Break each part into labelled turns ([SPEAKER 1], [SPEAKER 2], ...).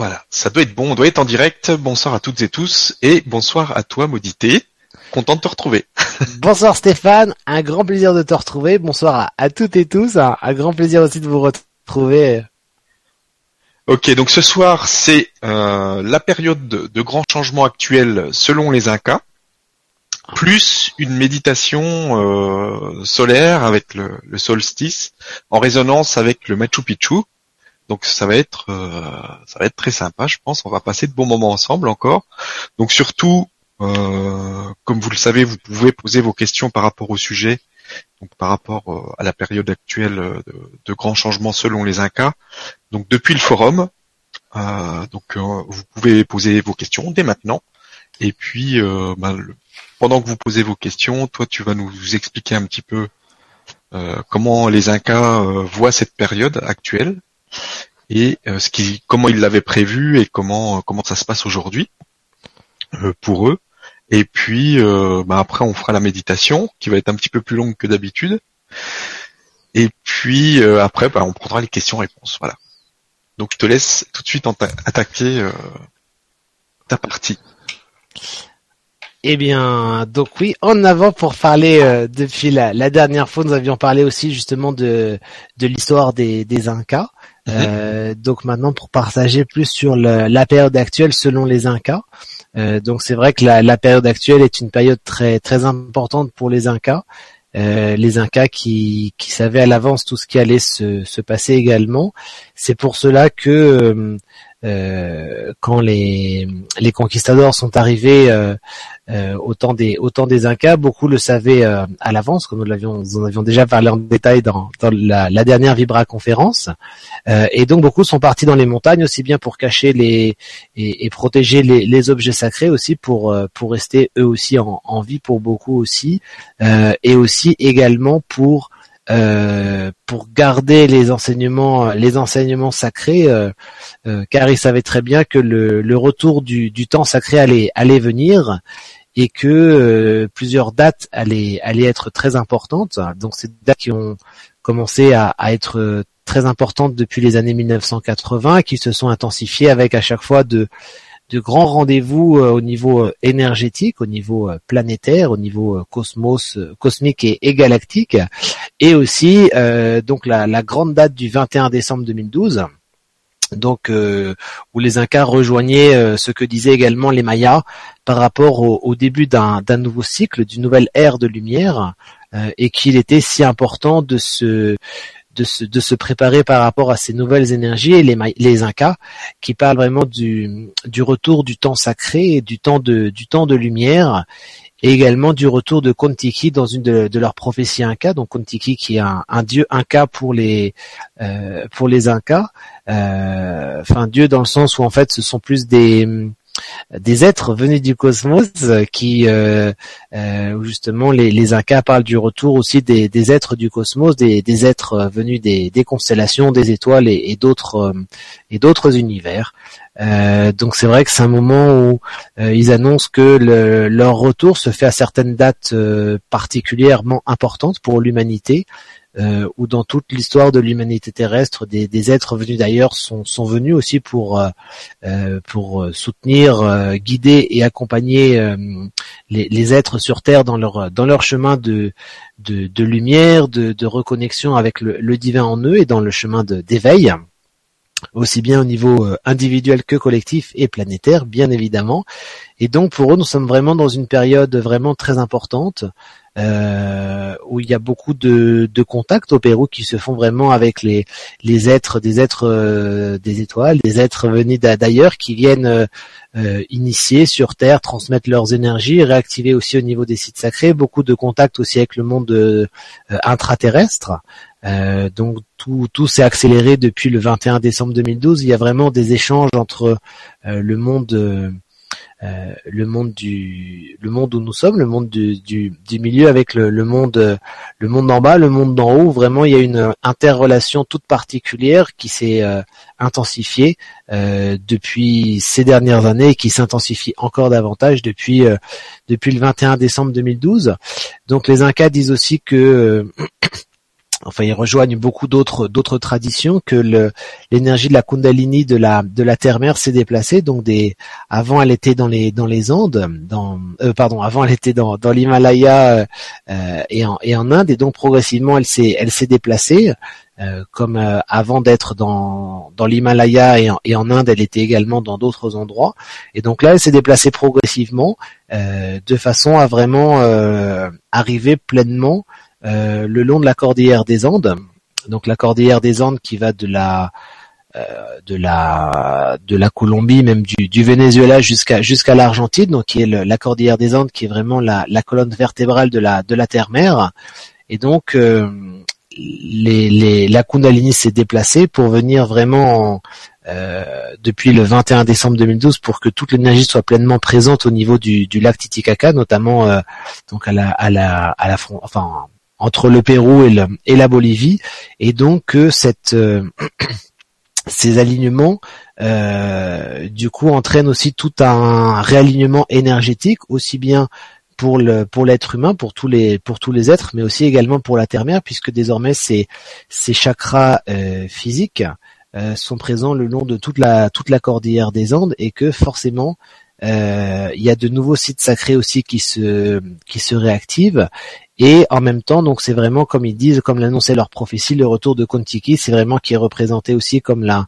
[SPEAKER 1] Voilà, ça doit être bon, on doit être en direct. Bonsoir à toutes et tous et bonsoir à toi Maudité. Content de te retrouver.
[SPEAKER 2] Bonsoir Stéphane, un grand plaisir de te retrouver. Bonsoir à, toutes et tous, un, grand plaisir aussi de vous retrouver.
[SPEAKER 1] Ok, donc ce soir c'est euh, la période de, de grands changements actuels selon les Incas, plus une méditation euh, solaire avec le, le, solstice en résonance avec le Machu Picchu. Donc ça va être euh, ça va être très sympa, je pense. On va passer de bons moments ensemble encore. Donc surtout, euh, comme vous le savez, vous pouvez poser vos questions par rapport au sujet, donc par rapport euh, à la période actuelle de, de, grands changements selon les Incas. Donc depuis le forum, donc vous pouvez poser vos questions dès maintenant. Et puis, ben, pendant que vous posez vos questions, toi, tu vas nous expliquer un petit peu comment les Incas voient cette période actuelle et euh, ce qui, comment ils l'avaient prévu et comment euh, comment ça se passe aujourd'hui euh, pour eux. Et puis bah, après on fera la méditation qui va être un petit peu plus longue que d'habitude. Et puis après bah, on prendra les questions-réponses. Voilà. Donc je te laisse tout de suite attaquer ta partie.
[SPEAKER 2] Eh bien, donc oui, en avant pour parler depuis la, la, dernière fois, nous avions parlé aussi justement de, de l'histoire des, des Incas. Euh, donc maintenant pour partager plus sur la période actuelle selon les Incas. Euh, donc c'est vrai que la, période actuelle est une période très très importante pour les Incas. Euh, les Incas qui, qui savaient à l'avance tout ce qui allait se, se passer également. C'est pour cela que euh, quand les, les conquistadors sont arrivés euh, euh, au temps des au temps des Incas, beaucoup le savaient à l'avance, comme nous l'avions en avions déjà parlé en détail dans, dans la, la, dernière Vibra conférence. et donc beaucoup sont partis dans les montagnes aussi bien pour cacher les et, et protéger les, les, objets sacrés aussi pour pour rester eux aussi en, en vie pour beaucoup aussi et aussi également pour euh, pour garder les enseignements, les enseignements sacrés, euh, euh, car il savait très bien que le, le retour du, du, temps sacré allait, allait venir et que plusieurs dates allaient, allaient être très importantes. Donc ces dates qui ont commencé à, à être très importantes depuis les années 1980, qui se sont intensifiées avec à chaque fois de de grands rendez-vous euh, au niveau euh, énergétique, au niveau euh, planétaire, au niveau cosmos, cosmique et, galactique, et aussi donc la, grande date du 21 décembre 2012 donc où les Incas rejoignaient ce que disaient également les Mayas par rapport au, début d'un nouveau cycle, d'une nouvelle ère de lumière, et qu'il était si important de se de se, de se préparer par rapport à ces nouvelles énergies et les, les Incas qui parlent vraiment du, du retour du temps sacré du temps de, du temps de lumière et également du retour de Kontiki dans une de, leurs prophéties Incas. Donc Kontiki qui est un, un dieu Inca pour les euh, pour les Incas, euh, enfin dieu dans le sens où en fait ce sont plus des des êtres venus du cosmos qui euh, euh, justement les, les Incas parlent du retour aussi des, êtres du cosmos, des, êtres venus des, des, constellations, des étoiles et, d'autres euh, et d'autres univers. Euh, donc c'est vrai que c'est un moment où euh, ils annoncent que le, leur retour se fait à certaines dates particulièrement importantes pour l'humanité, euh, où dans toute l'histoire de l'humanité terrestre, des, des, êtres venus d'ailleurs sont, sont venus aussi pour euh, euh pour soutenir, euh, guider et accompagner euh, les, les, êtres sur Terre dans leur dans leur chemin de de, de lumière, de, de, reconnexion avec le, le, divin en eux et dans le chemin d'éveil aussi bien au niveau individuel que collectif et planétaire, bien évidemment. Et donc pour eux, nous sommes vraiment dans une période vraiment très importante euh, où il y a beaucoup de, de, contacts au Pérou qui se font vraiment avec les, les êtres, des êtres euh, des étoiles, des êtres venus d'ailleurs qui viennent euh, euh, initier sur Terre, transmettre leurs énergies, réactiver aussi au niveau des sites sacrés, beaucoup de contacts aussi avec le monde euh, intraterrestre. donc tout, tout s'est accéléré depuis le 21 décembre 2012. Il y a vraiment des échanges entre le monde euh, le monde du le monde où nous sommes, le monde du, du, du milieu avec le, le, monde le monde d'en bas, le monde d'en haut. Vraiment, il y a une interrelation toute particulière qui s'est euh, intensifiée euh, depuis ces dernières années et qui s'intensifie encore davantage depuis euh, depuis le 21 décembre 2012. Donc les Incas disent aussi que enfin ils rejoignent beaucoup d'autres traditions que l'énergie de la Kundalini de la de terre-mère s'est déplacée. Donc avant elle était dans les dans Andes euh, pardon avant elle était dans l'Himalaya euh, et en et en Inde. Et donc progressivement elle s'est déplacée. Euh, comme avant d'être dans l'Himalaya et en Inde elle était également dans d'autres endroits. Et donc là elle s'est déplacée progressivement de façon à vraiment arriver pleinement euh, le long de la cordillère des Andes. Donc la cordillère des Andes qui va de la euh, de la de la Colombie, même du, du Venezuela jusqu'à jusqu'à l'Argentine, donc qui est la cordillère des Andes, qui est vraiment la, la colonne vertébrale de la de la terre-mer. Et donc euh, les, les, la Kundalini s'est déplacée pour venir vraiment depuis le 21 décembre 2012 pour que toute l'énergie soit pleinement présente au niveau du, du lac Titicaca, notamment donc à la à la à la front, enfin entre le Pérou et, et la Bolivie, et donc que cette euh, ces alignements euh, du coup entraînent aussi tout un réalignement énergétique aussi bien pour le pour l'être humain pour tous les pour tous les êtres mais aussi également pour la terre-mère puisque désormais ces ces chakras euh, physiques sont présents le long de toute la toute la cordillère des Andes et que forcément il y a de nouveaux sites sacrés aussi qui se qui se réactivent. Et en même temps, donc c'est vraiment comme ils disent, comme l'annonçait leur prophétie, le retour de Kontiki, c'est vraiment qui est représenté aussi comme la,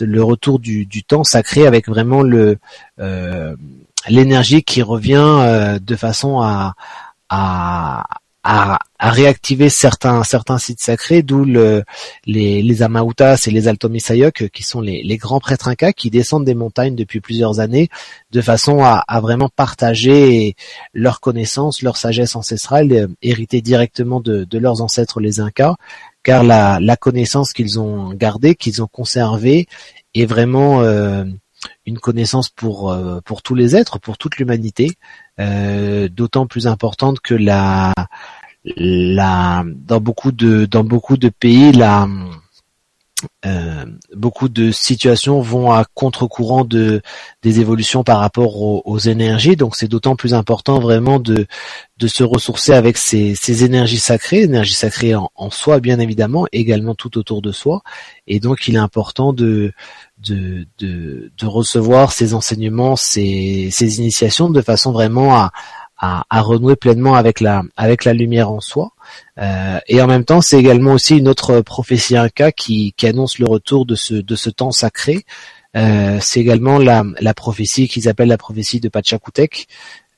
[SPEAKER 2] le retour du, du temps sacré avec vraiment le euh, l'énergie qui revient euh, de façon à, à, à, réactiver certains certains sites sacrés, d'où le, les, les Amautas et les Altomisayok, qui sont les, grands prêtres incas qui descendent des montagnes depuis plusieurs années, de façon à, vraiment partager leurs connaissances, leur sagesse ancestrale, euh, héritée directement de, leurs ancêtres les incas, car la, connaissance qu'ils ont gardée, qu'ils ont conservée, est vraiment euh, une connaissance pour euh, pour tous les êtres, pour toute l'humanité, d'autant plus importante que la la dans beaucoup de dans beaucoup de pays la euh, beaucoup de situations vont à contre-courant de des évolutions par rapport aux, énergies, donc c'est d'autant plus important vraiment de de se ressourcer avec ces, ces énergies sacrées, énergies sacrées en, en, soi bien évidemment, également tout autour de soi, et donc il est important de de, de, de recevoir ces enseignements, ces, ces initiations de façon vraiment à, à, à, renouer pleinement avec la, avec la lumière en soi. Euh, et en même temps, c'est également aussi une autre prophétie inca qui, qui annonce le retour de ce, de ce temps sacré. Euh, c'est également la, la prophétie qu'ils appellent la prophétie de Pachacutec,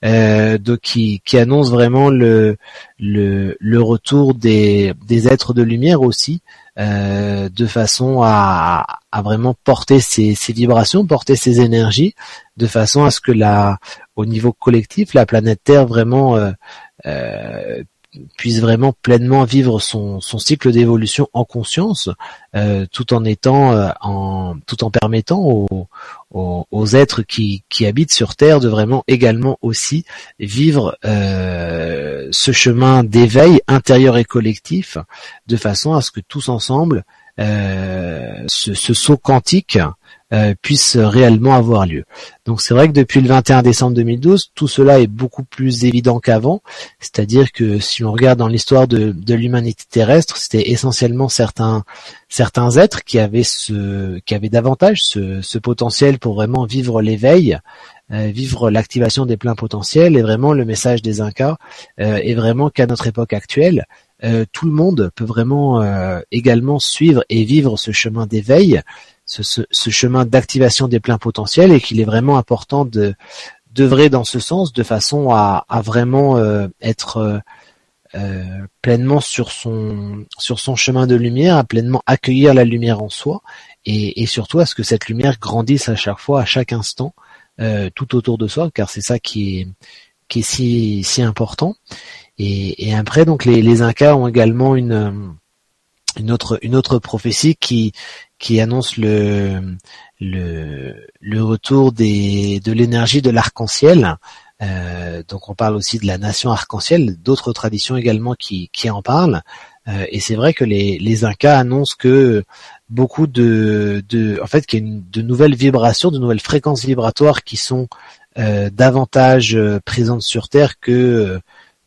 [SPEAKER 2] euh, de, qui, qui annonce vraiment le, le, le retour des, des êtres de lumière aussi, euh, de façon à, à vraiment porter ces, ces, vibrations, porter ces énergies, de façon à ce que la, au niveau collectif, la planète Terre vraiment euh, euh, puisse vraiment pleinement vivre son, son cycle d'évolution en conscience, euh, tout en étant, euh, en, tout en permettant aux, aux, êtres qui, qui habitent sur Terre de vraiment également aussi vivre euh, ce chemin d'éveil intérieur et collectif, de façon à ce que tous ensemble, ce, ce saut quantique puisse réellement avoir lieu. Donc c'est vrai que depuis le 21 décembre 2012, tout cela est beaucoup plus évident qu'avant. C'est-à-dire que si on regarde dans l'histoire de, de l'humanité terrestre, c'était essentiellement certains certains êtres qui avaient ce qui avaient davantage ce, potentiel pour vraiment vivre l'éveil, euh, vivre l'activation des pleins potentiels et vraiment le message des Incas euh, est vraiment qu'à notre époque actuelle, euh, tout le monde peut vraiment euh, également suivre et vivre ce chemin d'éveil ce, chemin d'activation des pleins potentiels et qu'il est vraiment important de d'œuvrer dans ce sens de façon à, vraiment euh, être euh, euh, pleinement sur son sur son chemin de lumière, à pleinement accueillir la lumière en soi et, surtout à ce que cette lumière grandisse à chaque fois, à chaque instant, tout autour de soi, car c'est ça qui est qui est si si important. Et, après donc les, les Incas ont également une une autre une autre prophétie qui qui annonce le le, le retour des de l'énergie de l'arc-en-ciel. Euh, donc on parle aussi de la nation arc-en-ciel, d'autres traditions également qui qui en parlent. Euh, et c'est vrai que les les Incas annoncent que beaucoup de de en fait qu'il y a une, de nouvelles vibrations, de nouvelles fréquences vibratoires qui sont euh, davantage présentes sur Terre que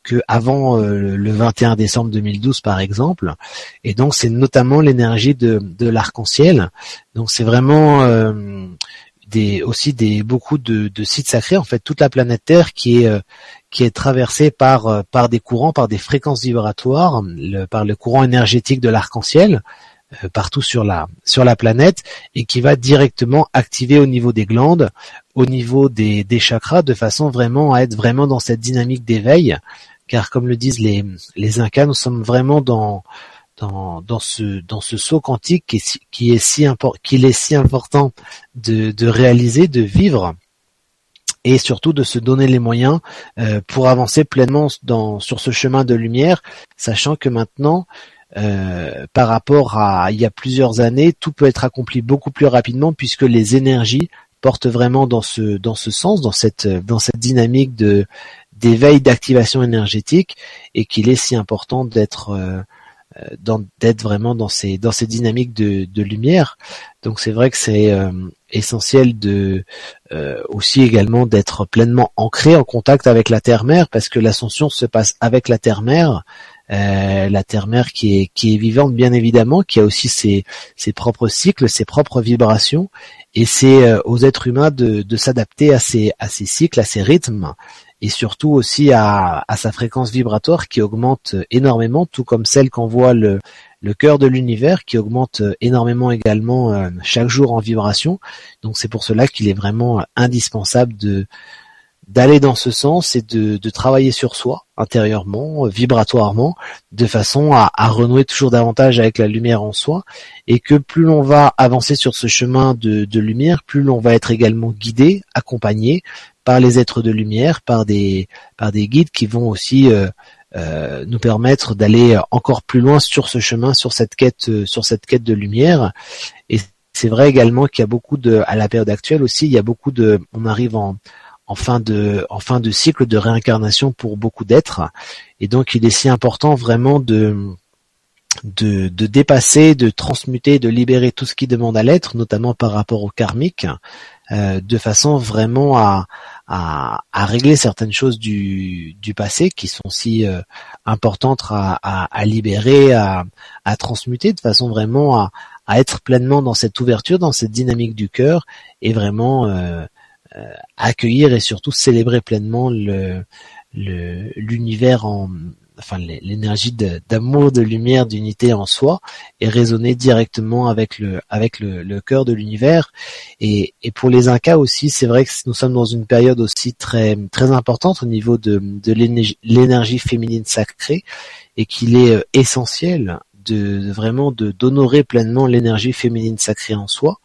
[SPEAKER 2] que avant le 21 décembre 2012 par exemple. Et donc c'est notamment l'énergie de, de l'arc-en-ciel. Donc c'est vraiment des aussi des beaucoup de, de, sites sacrés en fait toute la planète Terre qui est qui est traversée par par des courants par des fréquences vibratoires par le courant énergétique de l'arc-en-ciel euh, partout sur la sur la planète et qui va directement activer au niveau des glandes, au niveau des, des chakras, de façon vraiment à être vraiment dans cette dynamique d'éveil. Car comme le disent les les Incas, nous sommes vraiment dans dans, dans ce dans ce saut quantique qui est, qui est si qu'il est si important de, de réaliser, de vivre et surtout de se donner les moyens euh, pour avancer pleinement dans sur ce chemin de lumière, sachant que maintenant euh, par rapport à il y a plusieurs années, tout peut être accompli beaucoup plus rapidement puisque les énergies portent vraiment dans ce dans ce sens, dans cette dans cette dynamique de d'éveil, d'activation énergétique, et qu'il est si important d'être euh, euh, d'être vraiment dans ces dans ces dynamiques de, lumière. Donc c'est vrai que c'est essentiel de aussi également d'être pleinement ancré en contact avec la terre-mère parce que l'ascension se passe avec la terre-mère euh, la terre-mère qui est, qui est vivante bien évidemment, qui a aussi ses, ses propres cycles, ses propres vibrations, et c'est euh, aux êtres humains de, de s'adapter à ces, à ces cycles, à ces rythmes, et surtout aussi à, sa fréquence vibratoire qui augmente énormément, tout comme celle qu'envoie le, le cœur de l'univers qui augmente énormément également euh, chaque jour en vibration. Donc c'est pour cela qu'il est vraiment indispensable d'aller dans ce sens et de, travailler sur soi intérieurement, vibratoirement, de façon à, à, renouer toujours davantage avec la lumière en soi, et que plus l'on va avancer sur ce chemin de, de lumière, plus l'on va être également guidé, accompagné par les êtres de lumière, par des, par des guides qui vont aussi euh, euh, nous permettre d'aller encore plus loin sur ce chemin, sur cette quête, sur cette quête de lumière. Et c'est vrai également qu'il y a beaucoup de, à la période actuelle aussi, il y a beaucoup de, on arrive en en fin de en fin de cycle de réincarnation pour beaucoup d'êtres et donc il est si important vraiment de de, de dépasser, de transmuter, de libérer tout ce qui demande à l'être, notamment par rapport au karmique, euh, de façon vraiment à, à, à, régler certaines choses du, du passé qui sont si euh, importantes à, à, à libérer, à, transmuter, de façon vraiment à, à être pleinement dans cette ouverture, dans cette dynamique du cœur et vraiment euh, euh, accueillir et surtout célébrer pleinement le l'univers en enfin l'énergie d'amour, de, lumière, d'unité en soi et résonner directement avec le avec le, le cœur de l'univers. Et, et pour les Incas aussi, c'est vrai que nous sommes dans une période aussi très très importante au niveau de, de l'énergie féminine sacrée et qu'il est euh, essentiel de, vraiment d'honorer pleinement l'énergie féminine sacrée en soi,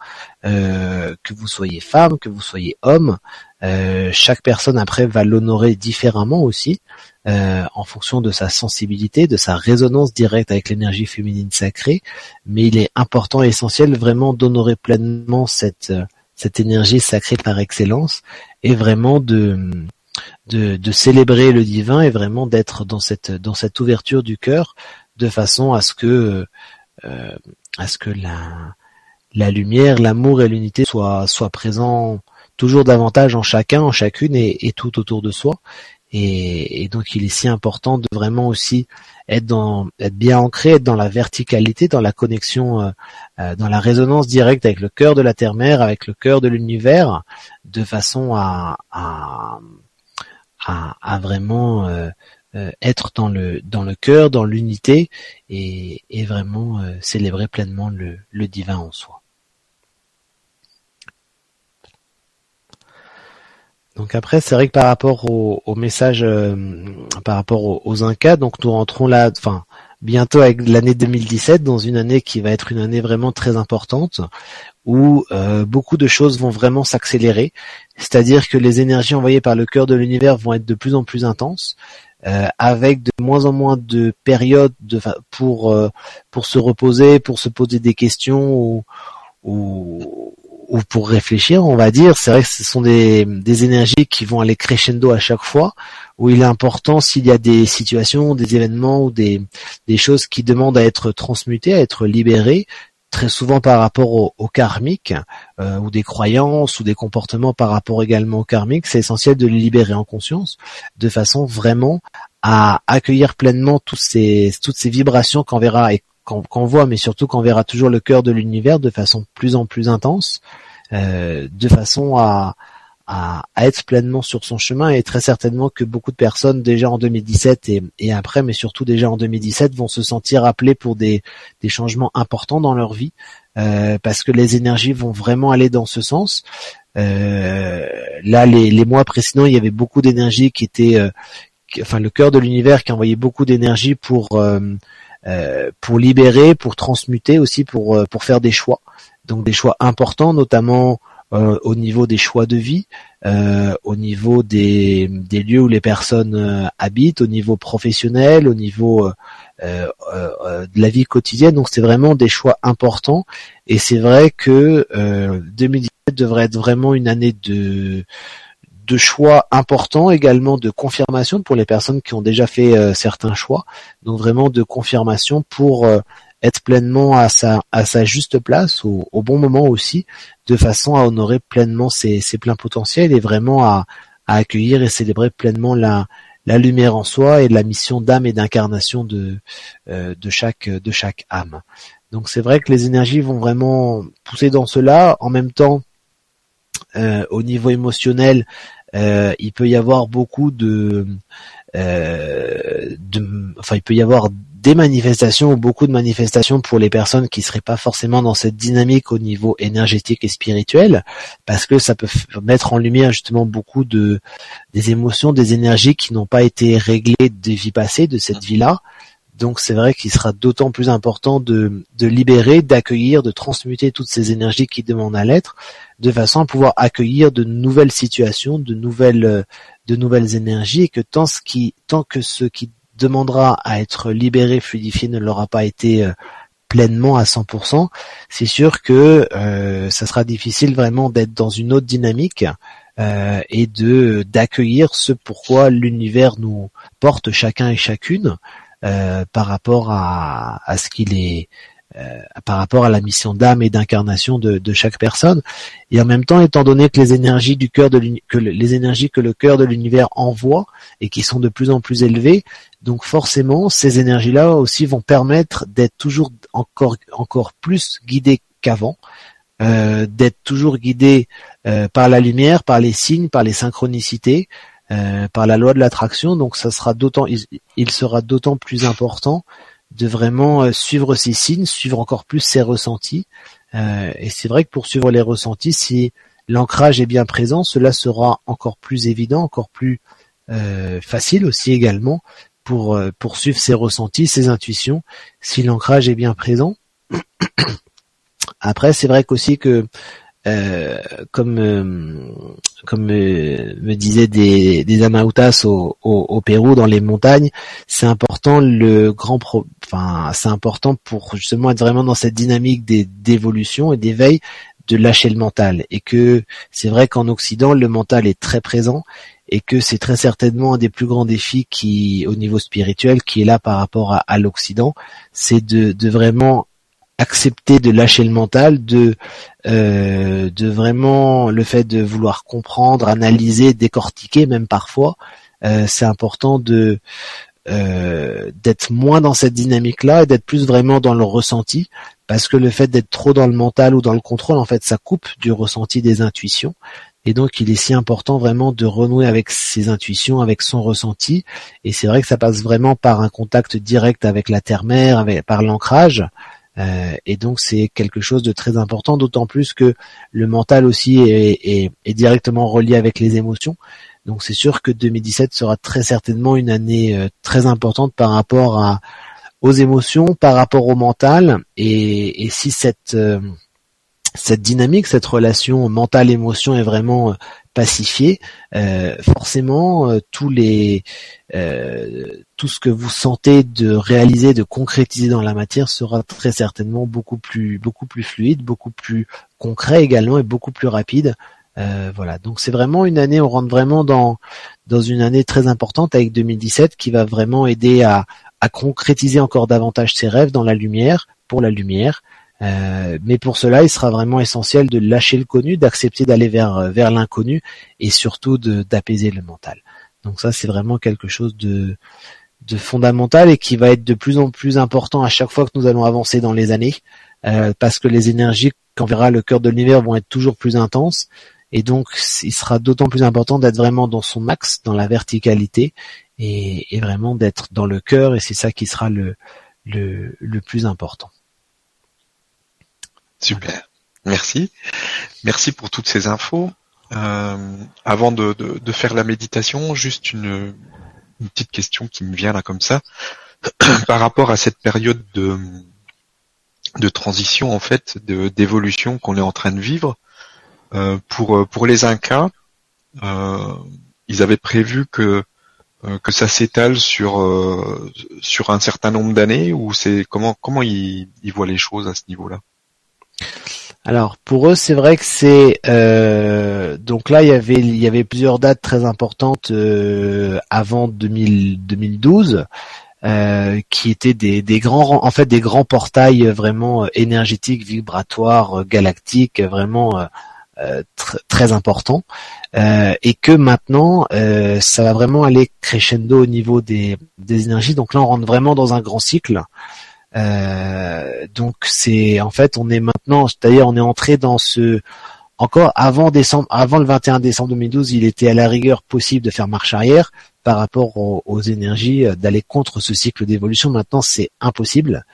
[SPEAKER 2] euh, que vous soyez femme, que vous soyez homme, euh, chaque personne après va l'honorer différemment aussi, euh, en fonction de sa sensibilité, de sa résonance directe avec l'énergie féminine sacrée. Mais il est important et essentiel vraiment d'honorer pleinement cette cette énergie sacrée par excellence et vraiment de célébrer le divin et vraiment d'être dans cette ouverture du cœur de façon à ce que euh, la lumière, l'amour et l'unité soient soient présents toujours davantage en chacun, en chacune et, tout autour de soi. Et, donc il est si important de vraiment aussi être dans être bien ancré, être dans la verticalité, dans la connexion, euh, euh, dans la résonance directe avec le cœur de la terre-mère, avec le cœur de l'univers, de façon à vraiment euh, être dans le dans cœur, dans l'unité et, vraiment célébrer pleinement le, le, divin en soi. Donc après, c'est vrai que par rapport au, au message, euh, par rapport aux, aux, Incas, donc nous rentrons là, enfin bientôt avec l'année 2017, dans une année qui va être une année vraiment très importante, où euh, beaucoup de choses vont vraiment s'accélérer. C'est-à-dire que les énergies envoyées par le cœur de l'univers vont être de plus en plus intenses. Euh, avec de moins en moins de périodes de, pour euh, pour se reposer, pour se poser des questions ou, ou, ou pour réfléchir, on va dire. C'est vrai que ce sont des, des énergies qui vont aller crescendo à chaque fois, où il est important s'il y a des situations, des événements ou des, des choses qui demandent à être transmutées, à être libérées, très souvent par rapport au, au karmique euh, ou des croyances ou des comportements par rapport également au karmique, c'est essentiel de les libérer en conscience de façon vraiment à accueillir pleinement tous ces, toutes ces vibrations qu'on verra et qu'on voit, mais surtout qu'on verra toujours le cœur de l'univers de façon plus en plus intense, euh, de façon à, à, être pleinement sur son chemin et très certainement que beaucoup de personnes déjà en 2017 et, et, après, mais surtout déjà en 2017, vont se sentir appelées pour des, des changements importants dans leur vie euh, parce que les énergies vont vraiment aller dans ce sens. Euh, là, les, mois précédents, il y avait beaucoup d'énergie qui était, enfin, le cœur de l'univers qui envoyait beaucoup d'énergie pour pour libérer, pour transmuter aussi, pour pour faire des choix. Donc des choix importants, notamment euh, au niveau des choix de vie, euh, au niveau des, des, lieux où les personnes euh, habitent, au niveau professionnel, au niveau de la vie quotidienne. Donc c'est vraiment des choix importants et c'est vrai que 2017 devrait être vraiment une année de de choix importants, également de confirmation pour les personnes qui ont déjà fait certains choix. Donc vraiment de confirmation pour être pleinement à sa, à sa juste place, au, bon moment aussi, de façon à honorer pleinement ses, ses pleins potentiels et vraiment à, à, accueillir et célébrer pleinement la, la lumière en soi et la mission d'âme et d'incarnation de, euh, de, chaque, de chaque âme. Donc c'est vrai que les énergies vont vraiment pousser dans cela. En même temps, euh, au niveau émotionnel, euh, il peut y avoir beaucoup de, de, enfin il peut y avoir des manifestations ou beaucoup de manifestations pour les personnes qui seraient pas forcément dans cette dynamique au niveau énergétique et spirituel, parce que ça peut mettre en lumière justement beaucoup de des émotions, des énergies qui n'ont pas été réglées des vies passées de cette vie-là. Donc c'est vrai qu'il sera d'autant plus important de, de libérer, d'accueillir, de transmuter toutes ces énergies qui demandent à l'être, de façon à pouvoir accueillir de nouvelles situations, de nouvelles de nouvelles énergies, et que tant ce qui tant que ce qui demandera à être libéré, fluidifié, ne l'aura pas été euh, pleinement à 100%, c'est sûr que euh, ça sera difficile vraiment d'être dans une autre dynamique euh, et de d'accueillir ce pourquoi l'univers nous porte chacun et chacune par rapport à, ce qu'il est euh, par rapport à la mission d'âme et d'incarnation de, chaque personne. Et en même temps, étant donné que les énergies du cœur de que les énergies que le cœur de l'univers envoie et qui sont de plus en plus élevées, donc forcément, ces énergies-là aussi vont permettre d'être toujours encore encore plus guidées qu'avant. Euh, d'être toujours guidé euh, par la lumière, par les signes, par les synchronicités, euh, par la loi de l'attraction. Donc ça sera d'autant, il, sera d'autant plus important de vraiment euh, suivre ses signes, suivre encore plus ses ressentis. Euh, et c'est vrai que pour suivre les ressentis, si l'ancrage est bien présent, cela sera encore plus évident, encore plus facile aussi également pour, pour suivre ses ressentis, ses intuitions, si l'ancrage est bien présent. Après, c'est vrai qu'aussi que euh, comme euh, comme euh, me disaient des, des Amautas au, au, Pérou dans les montagnes, c'est important le grand pro, enfin c'est important pour justement être vraiment dans cette dynamique d'évolution et d'éveil de lâcher le mental. Et que c'est vrai qu'en Occident le mental est très présent et que c'est très certainement un des plus grands défis qui au niveau spirituel qui est là par rapport à, à l'Occident, c'est de, de vraiment accepter de lâcher le mental, de euh, de vraiment le fait de vouloir comprendre, analyser, décortiquer même parfois, euh, c'est important de euh, d'être moins dans cette dynamique-là et d'être plus vraiment dans le ressenti, parce que le fait d'être trop dans le mental ou dans le contrôle, en fait, ça coupe du ressenti des intuitions. Et donc, il est si important vraiment de renouer avec ses intuitions, avec son ressenti. Et c'est vrai que ça passe vraiment par un contact direct avec la terre-mère, par l'ancrage, euh, et donc c'est quelque chose de très important, d'autant plus que le mental aussi est, directement relié avec les émotions. Donc c'est sûr que 2017 sera très certainement une année euh, très importante par rapport aux émotions, par rapport au mental. Et, si cette euh, cette dynamique, cette relation mental-émotion est vraiment pacifié, euh, forcément euh, tous les euh, tout ce que vous sentez de réaliser, de concrétiser dans la matière sera très certainement beaucoup plus beaucoup plus fluide, beaucoup plus concret également et beaucoup plus rapide. voilà, donc c'est vraiment une année, on rentre vraiment dans une année très importante avec 2017 qui va vraiment aider à, à concrétiser encore davantage ses rêves dans la lumière, pour la lumière, euh, mais pour cela, il sera vraiment essentiel de lâcher le connu, d'accepter d'aller vers vers l'inconnu et surtout d'apaiser le mental. Donc ça, c'est vraiment quelque chose de, de fondamental et qui va être de plus en plus important à chaque fois que nous allons avancer dans les années, euh, parce que les énergies qu'on verra le cœur de l'univers vont être toujours plus intenses, et donc il sera d'autant plus important d'être vraiment dans son max, dans la verticalité, et, vraiment d'être dans le cœur, et c'est ça qui sera le, le, le plus important.
[SPEAKER 1] Super, merci. Merci pour toutes ces infos. Euh, avant de, de, faire la méditation, juste une, une petite question qui me vient là comme ça, par rapport à cette période de, de transition en fait, d'évolution qu'on est en train de vivre. Euh, pour pour les Incas, euh, ils avaient prévu que euh, que ça s'étale sur sur un certain nombre d'années ou c'est comment comment ils, ils voient les choses à ce niveau-là?
[SPEAKER 2] Alors pour eux, c'est vrai que c'est euh, donc là il y avait il y avait plusieurs dates très importantes euh, avant 2012 euh, qui étaient des, des grands en fait des grands portails vraiment énergétiques, vibratoires, galactiques, vraiment très importants et que maintenant ça va vraiment aller crescendo au niveau des, des énergies. Donc là on rentre vraiment dans un grand cycle. Euh, donc c'est en fait on est maintenant, d'ailleurs on est entré dans ce encore avant décembre, avant le 21 décembre 2012, il était à la rigueur possible de faire marche arrière par rapport aux, énergies, euh, d'aller contre ce cycle d'évolution. Maintenant, c'est impossible,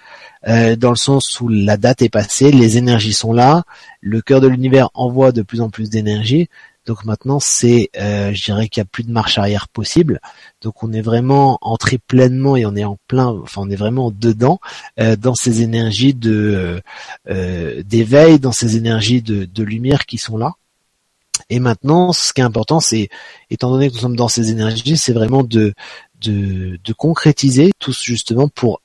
[SPEAKER 2] euh, dans le sens où la date est passée, les énergies sont là, le cœur de l'univers envoie de plus en plus d'énergie, donc maintenant, c'est, euh, je dirais qu'il n'y a plus de marche arrière possible. Donc on est vraiment entré pleinement et on est en plein, enfin on est vraiment dedans euh, dans ces énergies de euh, d'éveil, dans ces énergies de, de lumière qui sont là. Et maintenant, ce qui est important, c'est, étant donné que nous sommes dans ces énergies, c'est vraiment de, de, de concrétiser tous justement pour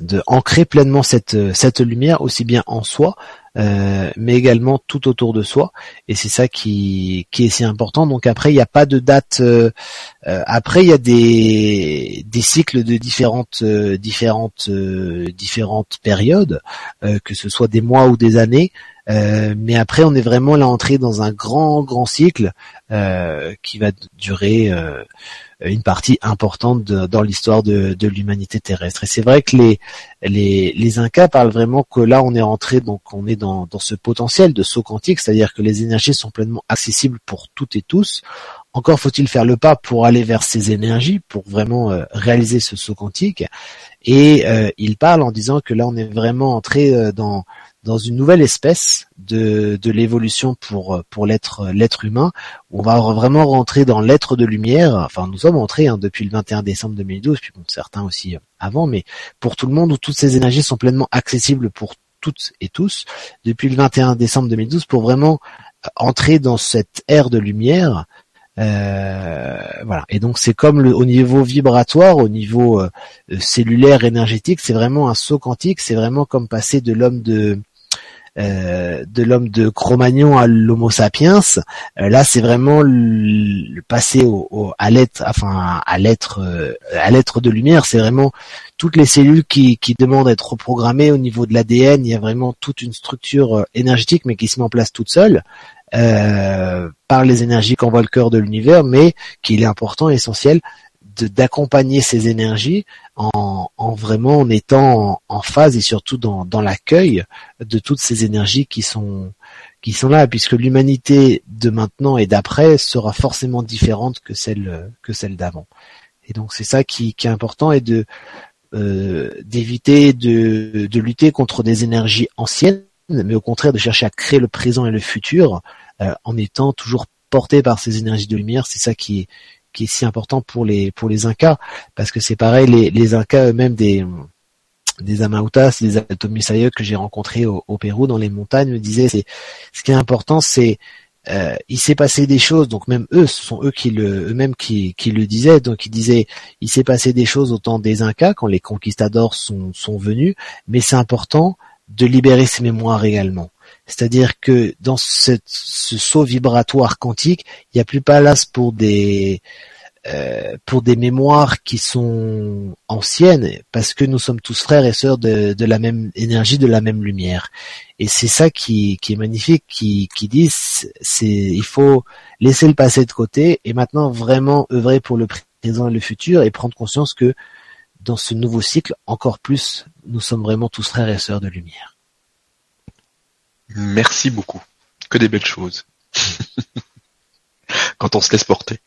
[SPEAKER 2] de ancrer pleinement cette cette lumière aussi bien en soi euh, mais également tout autour de soi. Et c'est ça qui qui est si important. Donc après il n'y a pas de date euh, euh, après il y a des des cycles de différentes différentes différentes périodes que ce soit des mois ou des années. Mais après on est vraiment là entré dans un grand grand cycle qui va durer une partie importante dans l'histoire de, l'humanité terrestre. Et c'est vrai que les, les, les Incas parlent vraiment que là on est rentré, donc on est dans, dans ce potentiel de saut quantique, c'est-à-dire que les énergies sont pleinement accessibles pour toutes et tous. Encore faut-il faire le pas pour aller vers ces énergies, pour vraiment euh, réaliser ce saut quantique. Et euh, il parle en disant que là on est vraiment entré euh, dans dans une nouvelle espèce de, de l'évolution pour pour l'être l'être humain. On va vraiment rentrer dans l'être de lumière. Enfin, nous sommes entrés hein, depuis le 21 décembre 2012, puis bon, certains aussi euh, avant, mais pour tout le monde où toutes ces énergies sont pleinement accessibles pour toutes et tous depuis le 21 décembre 2012 pour vraiment euh, entrer dans cette ère de lumière. Euh, voilà. Et donc c'est comme le, au niveau vibratoire, au niveau cellulaire, énergétique, c'est vraiment un saut quantique. C'est vraiment comme passer de l'homme de euh, de l'homme de Cro-Magnon à l'Homo sapiens. Euh, là, c'est vraiment le, passer au, à l'être, enfin à l'être, euh, à l'être de lumière. C'est vraiment toutes les cellules qui, qui demandent à être reprogrammées au niveau de l'ADN. Il y a vraiment toute une structure énergétique, mais qui se met en place toute seule. par les énergies qu'envoie le cœur de l'univers, mais qu'il est important et essentiel d'accompagner ces énergies en, vraiment en étant en, phase et surtout dans, l'accueil de toutes ces énergies qui sont qui sont là, puisque l'humanité de maintenant et d'après sera forcément différente que celle que celle d'avant. Et donc c'est ça qui, est important et de euh, d'éviter de, de lutter contre des énergies anciennes, mais au contraire de chercher à créer le présent et le futur euh, en étant toujours porté par ces énergies de lumière. C'est ça qui qui est si important pour les pour les Incas parce que c'est pareil les, les Incas eux-mêmes des des Amautas, des Atomisayeux que j'ai rencontrés au, Pérou dans les montagnes me disaient c'est ce qui est important c'est euh, il s'est passé des choses donc même eux ce sont eux qui le eux-mêmes qui, qui le disaient. Donc ils disaient il s'est passé des choses au temps des Incas quand les conquistadors sont sont venus mais c'est important de libérer ces mémoires également c'est-à-dire que dans ce saut vibratoire quantique, il n'y a plus place pour des euh, pour des mémoires qui sont anciennes, parce que nous sommes tous frères et sœurs de, la même énergie, de la même lumière. Et c'est ça qui, qui est magnifique, qui, qui dit, c'est, il faut laisser le passé de côté et maintenant vraiment œuvrer pour le présent et le futur et prendre conscience que dans ce nouveau cycle, encore plus, nous sommes vraiment tous frères et sœurs de lumière.
[SPEAKER 1] Merci beaucoup. Que des belles choses. Quand on se laisse porter.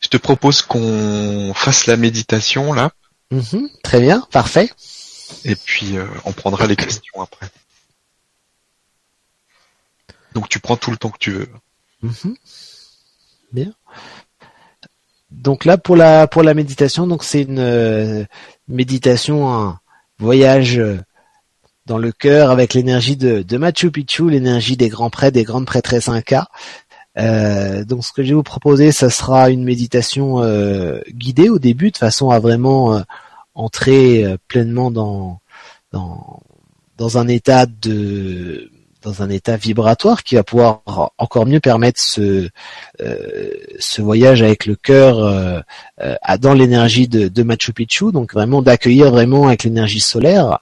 [SPEAKER 1] Je te propose qu'on fasse la méditation là.
[SPEAKER 2] Mhm, très bien, parfait.
[SPEAKER 1] Et puis euh, on prendra les questions après. Donc tu prends tout le temps que tu veux.
[SPEAKER 2] Mhm. Bien. Donc là pour la pour la méditation, donc c'est une euh, méditation, un voyage euh, dans le cœur avec l'énergie de, de Machu Picchu, l'énergie des grands prêtres, des grandes prêtresses Inca. Euh, donc ce que je vais vous proposer, ça sera une méditation euh, guidée au début, de façon à vraiment euh, entrer pleinement dans, dans dans un état de dans un état vibratoire qui va pouvoir encore mieux permettre ce ce voyage avec le cœur dans l'énergie de, de Machu Picchu, donc vraiment d'accueillir vraiment avec l'énergie solaire.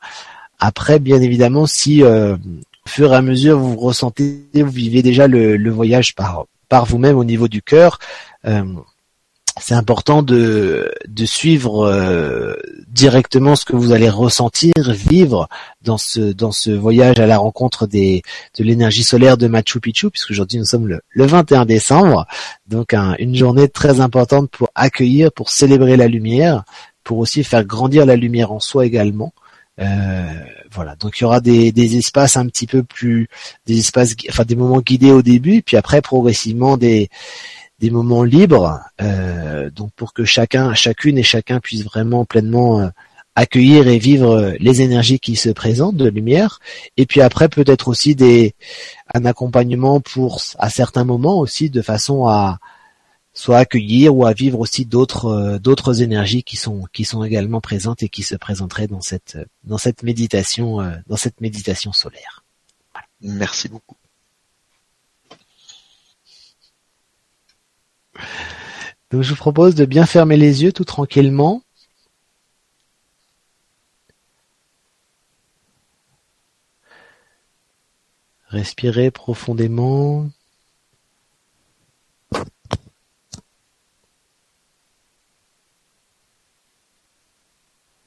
[SPEAKER 2] Après, bien évidemment, si au fur et à mesure vous ressentez, vous vivez déjà le, voyage par par vous-même au niveau du cœur. Euh, c'est important de, de suivre euh, directement ce que vous allez ressentir, vivre dans ce dans ce voyage à la rencontre des de l'énergie solaire de Machu Picchu, puisque aujourd'hui nous sommes le, le 21 décembre, donc une journée très importante pour accueillir, pour célébrer la lumière, pour aussi faire grandir la lumière en soi également. Euh, voilà, donc il y aura des, des, espaces un petit peu plus, des espaces, enfin des moments guidés au début, puis après progressivement des des moments libres, euh, donc pour que chacun, chacune et chacun puisse vraiment pleinement euh, accueillir et vivre les énergies qui se présentent de lumière, et puis après peut-être aussi des un accompagnement pour à certains moments aussi de façon à soit accueillir ou à vivre aussi d'autres euh, d'autres énergies qui sont qui sont également présentes et qui se présenteraient dans cette dans cette méditation euh, dans cette méditation solaire.
[SPEAKER 1] Merci beaucoup.
[SPEAKER 2] Donc je vous propose de bien fermer les yeux tout tranquillement. Respirez profondément.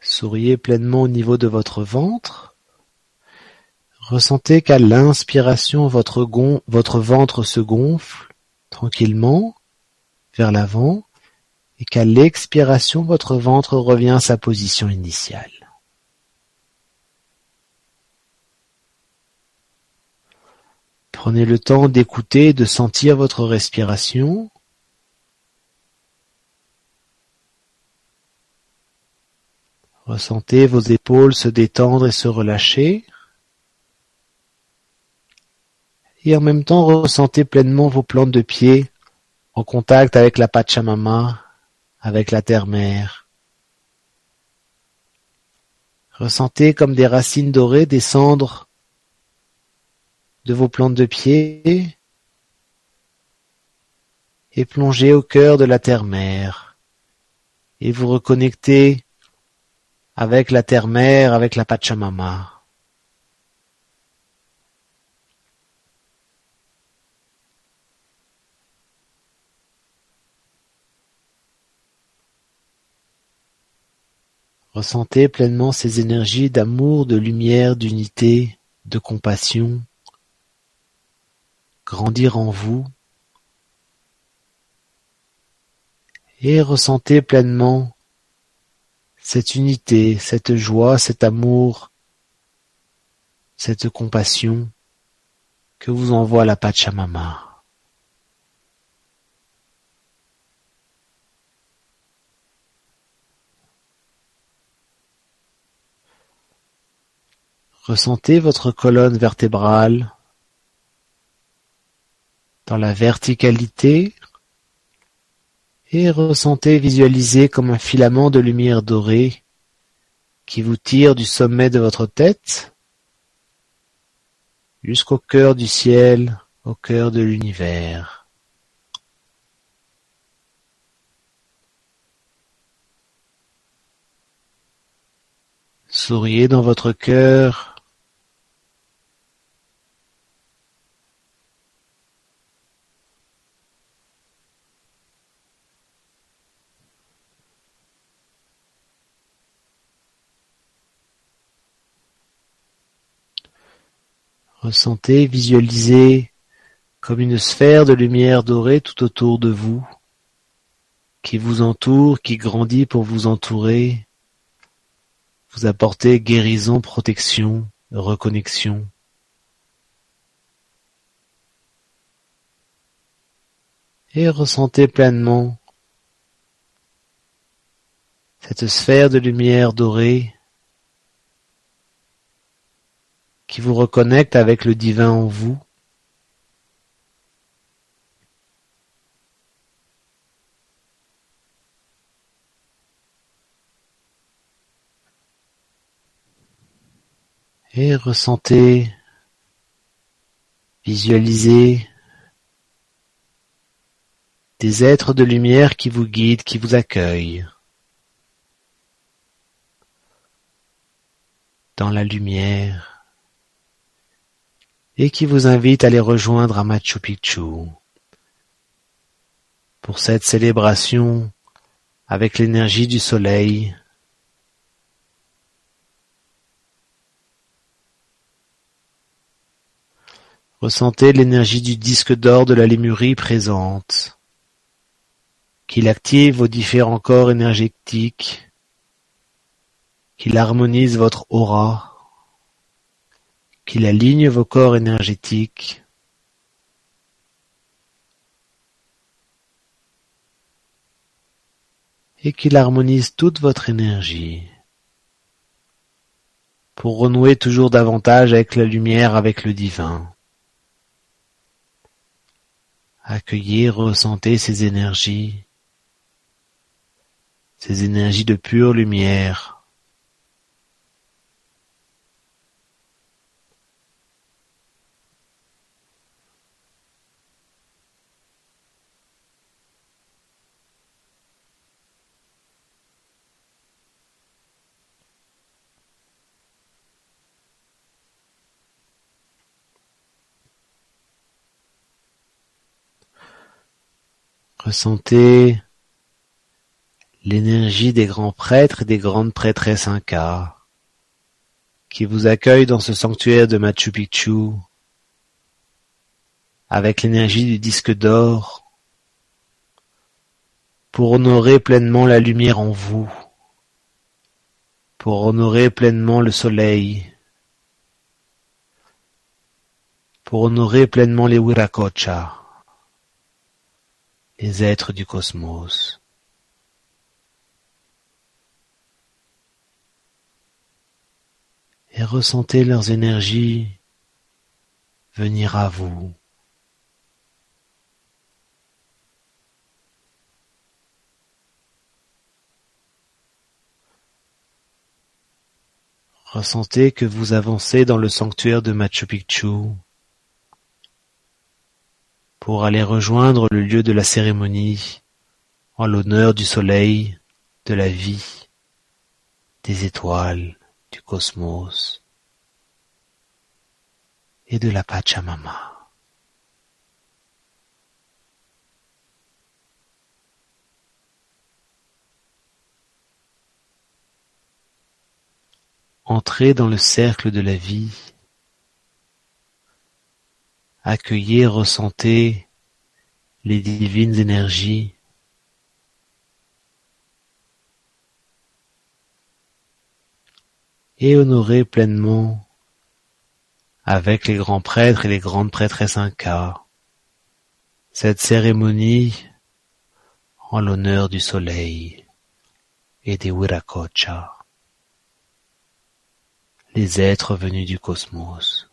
[SPEAKER 2] Souriez pleinement au niveau de votre ventre. Ressentez qu'à l'inspiration, votre, ventre se gonfle tranquillement vers l'avant et qu'à l'expiration, votre ventre revient à sa position initiale. Prenez le temps d'écouter et de sentir votre respiration. Ressentez vos épaules se détendre et se relâcher. Et en même temps, ressentez pleinement vos plantes de pied en contact avec la Pachamama, avec la terre-mère. Ressentez comme des racines dorées descendre de vos plantes de pied et plonger au cœur de la terre-mère et vous reconnecter avec la terre-mère, avec la Pachamama. Ressentez pleinement ces énergies d'amour, de lumière, d'unité, de compassion grandir en vous et ressentez pleinement cette unité, cette joie, cet amour, cette compassion que vous envoie la Pachamama. Ressentez votre colonne vertébrale dans la verticalité et ressentez visualiser comme un filament de lumière dorée qui vous tire du sommet de votre tête jusqu'au cœur du ciel, au cœur de l'univers. Souriez dans votre cœur Ressentez, visualisez comme une sphère de lumière dorée tout autour de vous, qui vous entoure, qui grandit pour vous entourer, vous apporter guérison, protection, reconnexion. Et ressentez pleinement cette sphère de lumière dorée qui vous reconnecte avec le divin en vous. Et ressentez, visualisez des êtres de lumière qui vous guident, qui vous accueillent. Dans la lumière et qui vous invite à les rejoindre à Machu Picchu pour cette célébration avec l'énergie du soleil. Ressentez l'énergie du disque d'or de la lémurie présente, qu'il active vos différents corps énergétiques, qu'il harmonise votre aura, qu'il aligne vos corps énergétiques et qu'il harmonise toute votre énergie pour renouer toujours davantage avec la lumière, avec le divin. Accueillez, ressentez ces énergies, ces énergies de pure lumière Ressentez l'énergie des grands prêtres et des grandes prêtresses Inca qui vous accueillent dans ce sanctuaire de Machu Picchu avec l'énergie du disque d'or pour honorer pleinement la lumière en vous, pour honorer pleinement le soleil, pour honorer pleinement les Wiracocha les êtres du cosmos. Et ressentez leurs énergies venir à vous. Ressentez que vous avancez dans le sanctuaire de Machu Picchu pour aller rejoindre le lieu de la cérémonie en l'honneur du soleil, de la vie, des étoiles, du cosmos et de la Pachamama. Entrez dans le cercle de la vie Accueillez, ressentez les divines énergies et honorez pleinement avec les grands prêtres et les grandes prêtresses Inca cette cérémonie en l'honneur du soleil et des Wiracocha, les êtres venus du cosmos.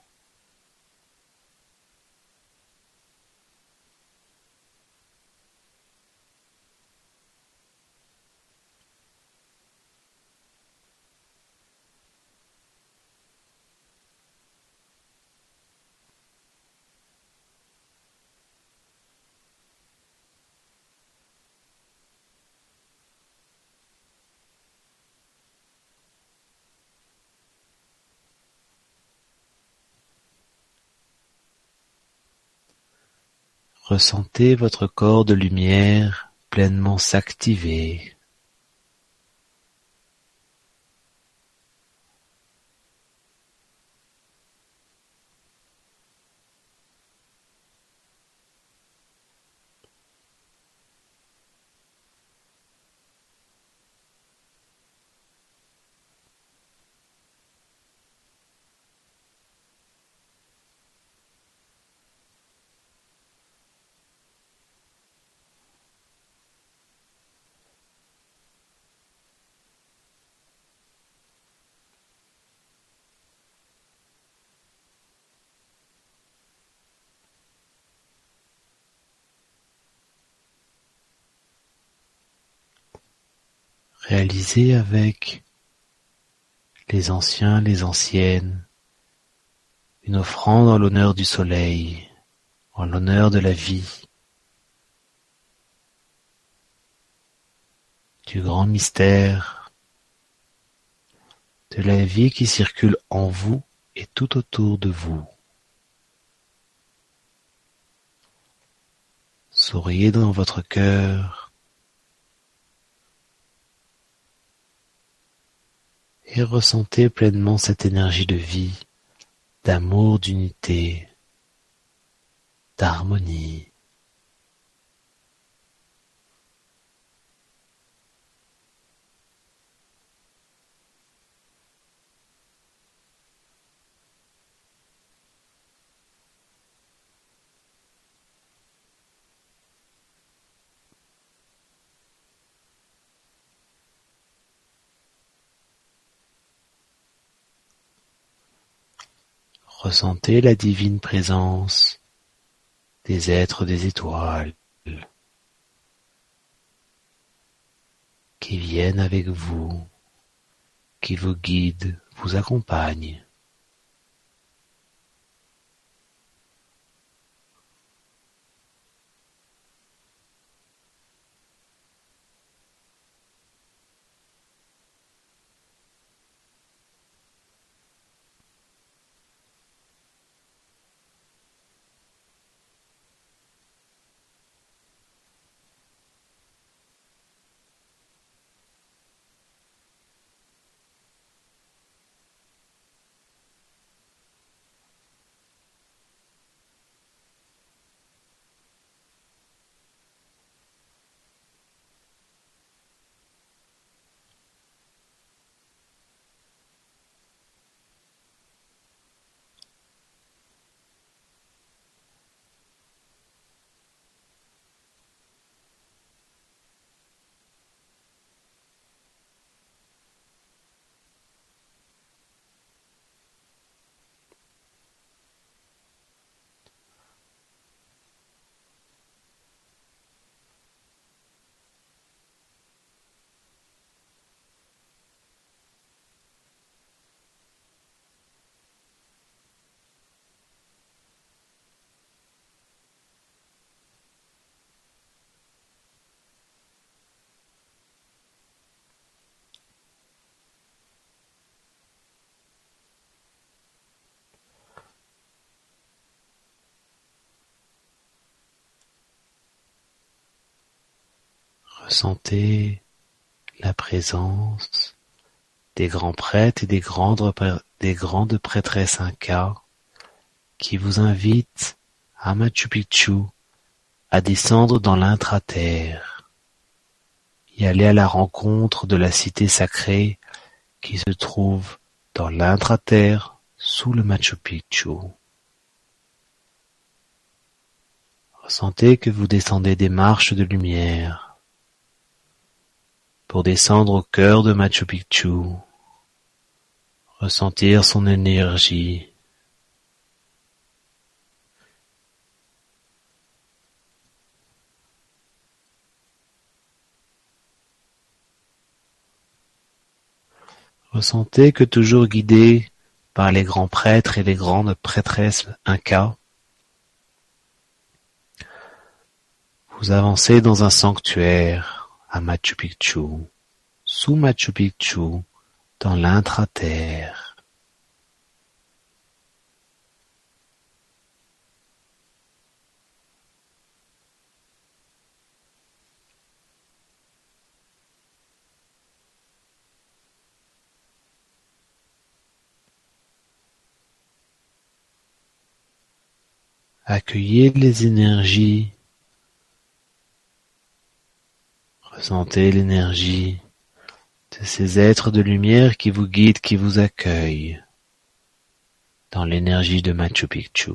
[SPEAKER 2] Ressentez votre corps de lumière pleinement s'activer. Avec les anciens, les anciennes, une offrande en l'honneur du soleil, en l'honneur de la vie, du grand mystère, de la vie qui circule en vous et tout autour de vous. Souriez dans votre cœur et ressentez pleinement cette énergie de vie, d'amour, d'unité, d'harmonie. Ressentez la divine présence des êtres des étoiles qui viennent avec vous, qui vous guident, vous accompagnent. Ressentez la présence des grands prêtres et des grandes, des grandes prêtresses incas qui vous invitent à Machu Picchu à descendre dans l'intra-terre, y aller à la rencontre de la cité sacrée qui se trouve dans l'intra-terre sous le Machu Picchu. Ressentez que vous descendez des marches de lumière pour descendre au cœur de Machu Picchu, ressentir son énergie. Ressentez que toujours guidé par les grands prêtres et les grandes prêtresses incas, vous avancez dans un sanctuaire à Machu Picchu, sous Machu Picchu, dans l'intra-terre. Accueillez les énergies Ressentez l'énergie de ces êtres de lumière qui vous guident, qui vous accueillent dans l'énergie de Machu Picchu.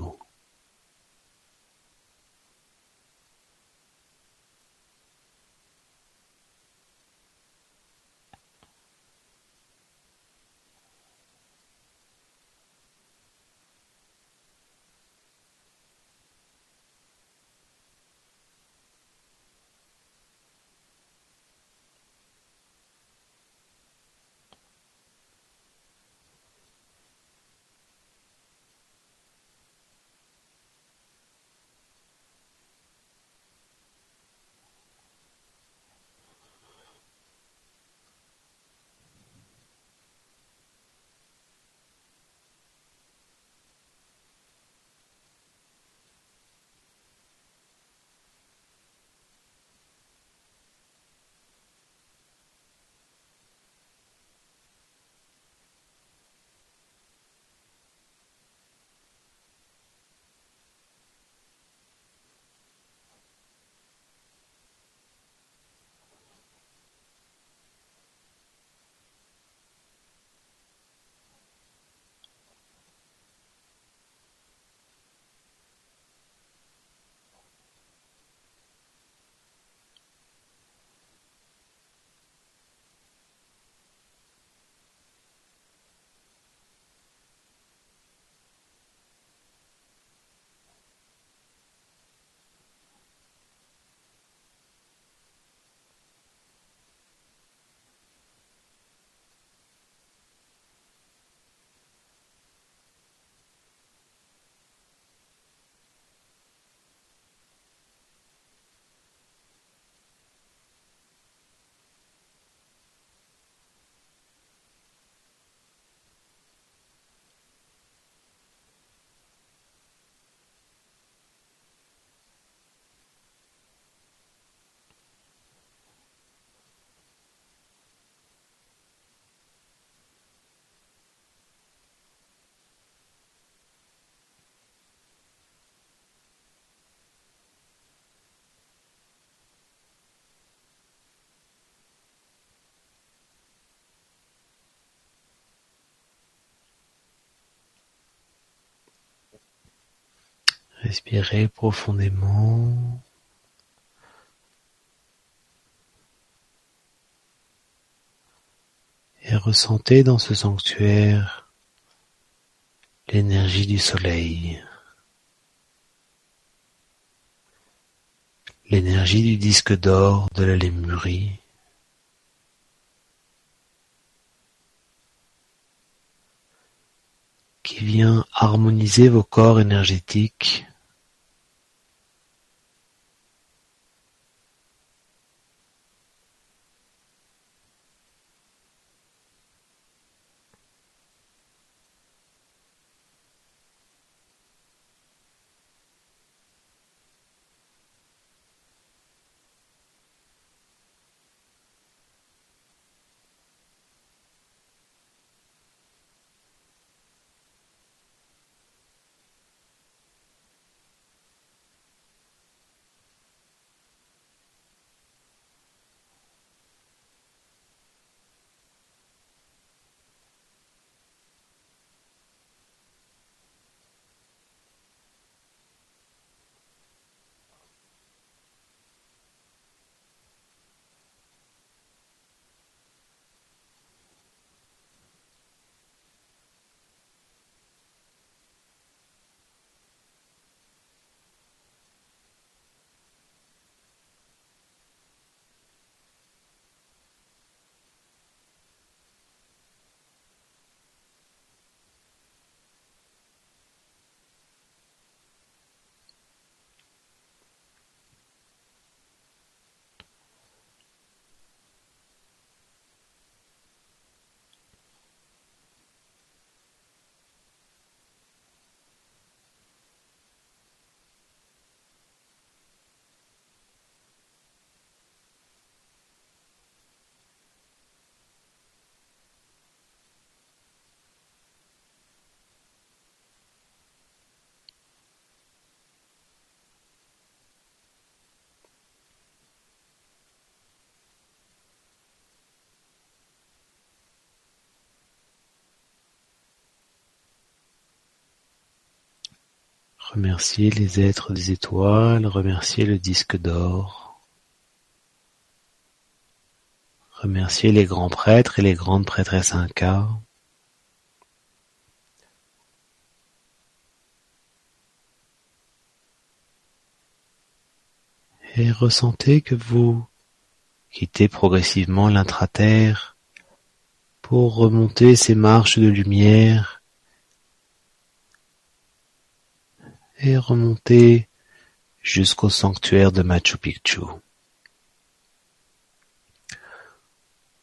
[SPEAKER 2] Respirez profondément. Et ressentez dans ce sanctuaire l'énergie du soleil, l'énergie du disque d'or de la lémurie, qui vient harmoniser vos corps énergétiques Remerciez les êtres des étoiles, remerciez le disque d'or. Remerciez les grands prêtres et les grandes prêtresses Inca. Et ressentez que vous quittez progressivement l'intraterre pour remonter ces marches de lumière et remonter jusqu'au sanctuaire de Machu Picchu,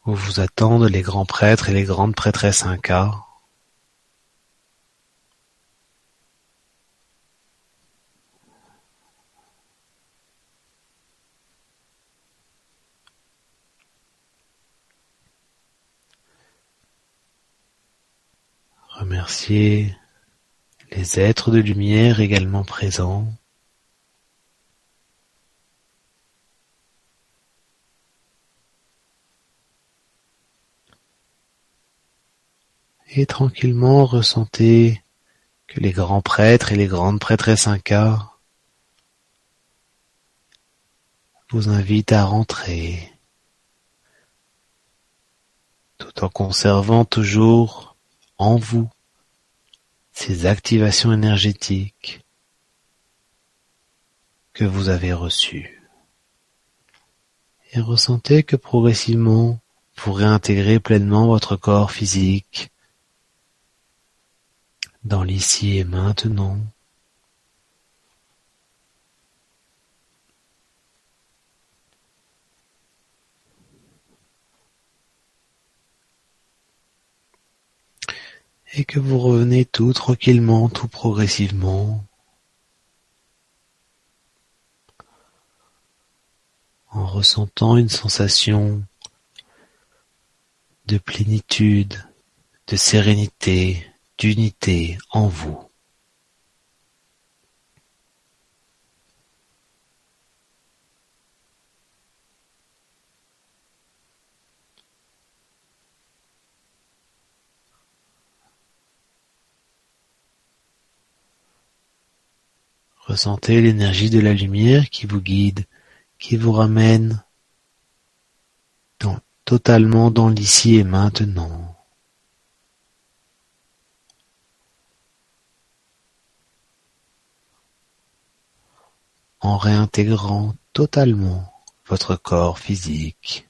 [SPEAKER 2] où vous attendent les grands prêtres et les grandes prêtresses incas. Remerciez les êtres de lumière également présents. Et tranquillement ressentez que les grands prêtres et les grandes prêtresses incas vous invitent à rentrer, tout en conservant toujours en vous ces activations énergétiques que vous avez reçues. Et ressentez que progressivement, vous réintégrez pleinement votre corps physique dans l'ici et maintenant. Et que vous revenez tout tranquillement, tout progressivement, en ressentant une sensation de plénitude, de sérénité, d'unité en vous. Ressentez l'énergie de la lumière qui vous guide, qui vous ramène totalement dans l'ici et maintenant. En réintégrant totalement votre corps physique.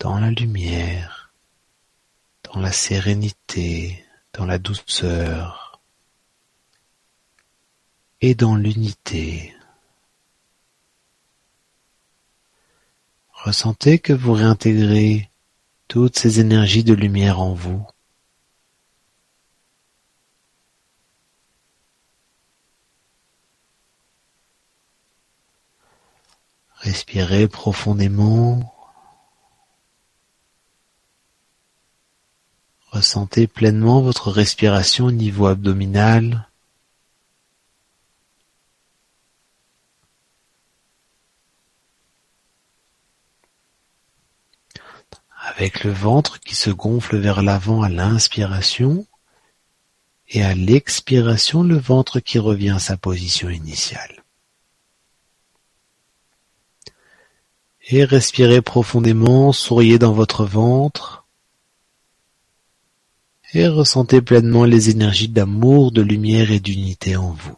[SPEAKER 2] dans la lumière dans la sérénité, dans la douceur et dans l'unité. Ressentez que vous réintégrez toutes ces énergies de lumière en vous. Respirez profondément Ressentez pleinement votre respiration au niveau abdominal. Avec le ventre qui se gonfle vers l'avant à l'inspiration et à l'expiration le ventre qui revient à sa position initiale. Et respirez profondément, souriez dans votre ventre et ressentez pleinement les énergies d'amour, de lumière et d'unité en vous.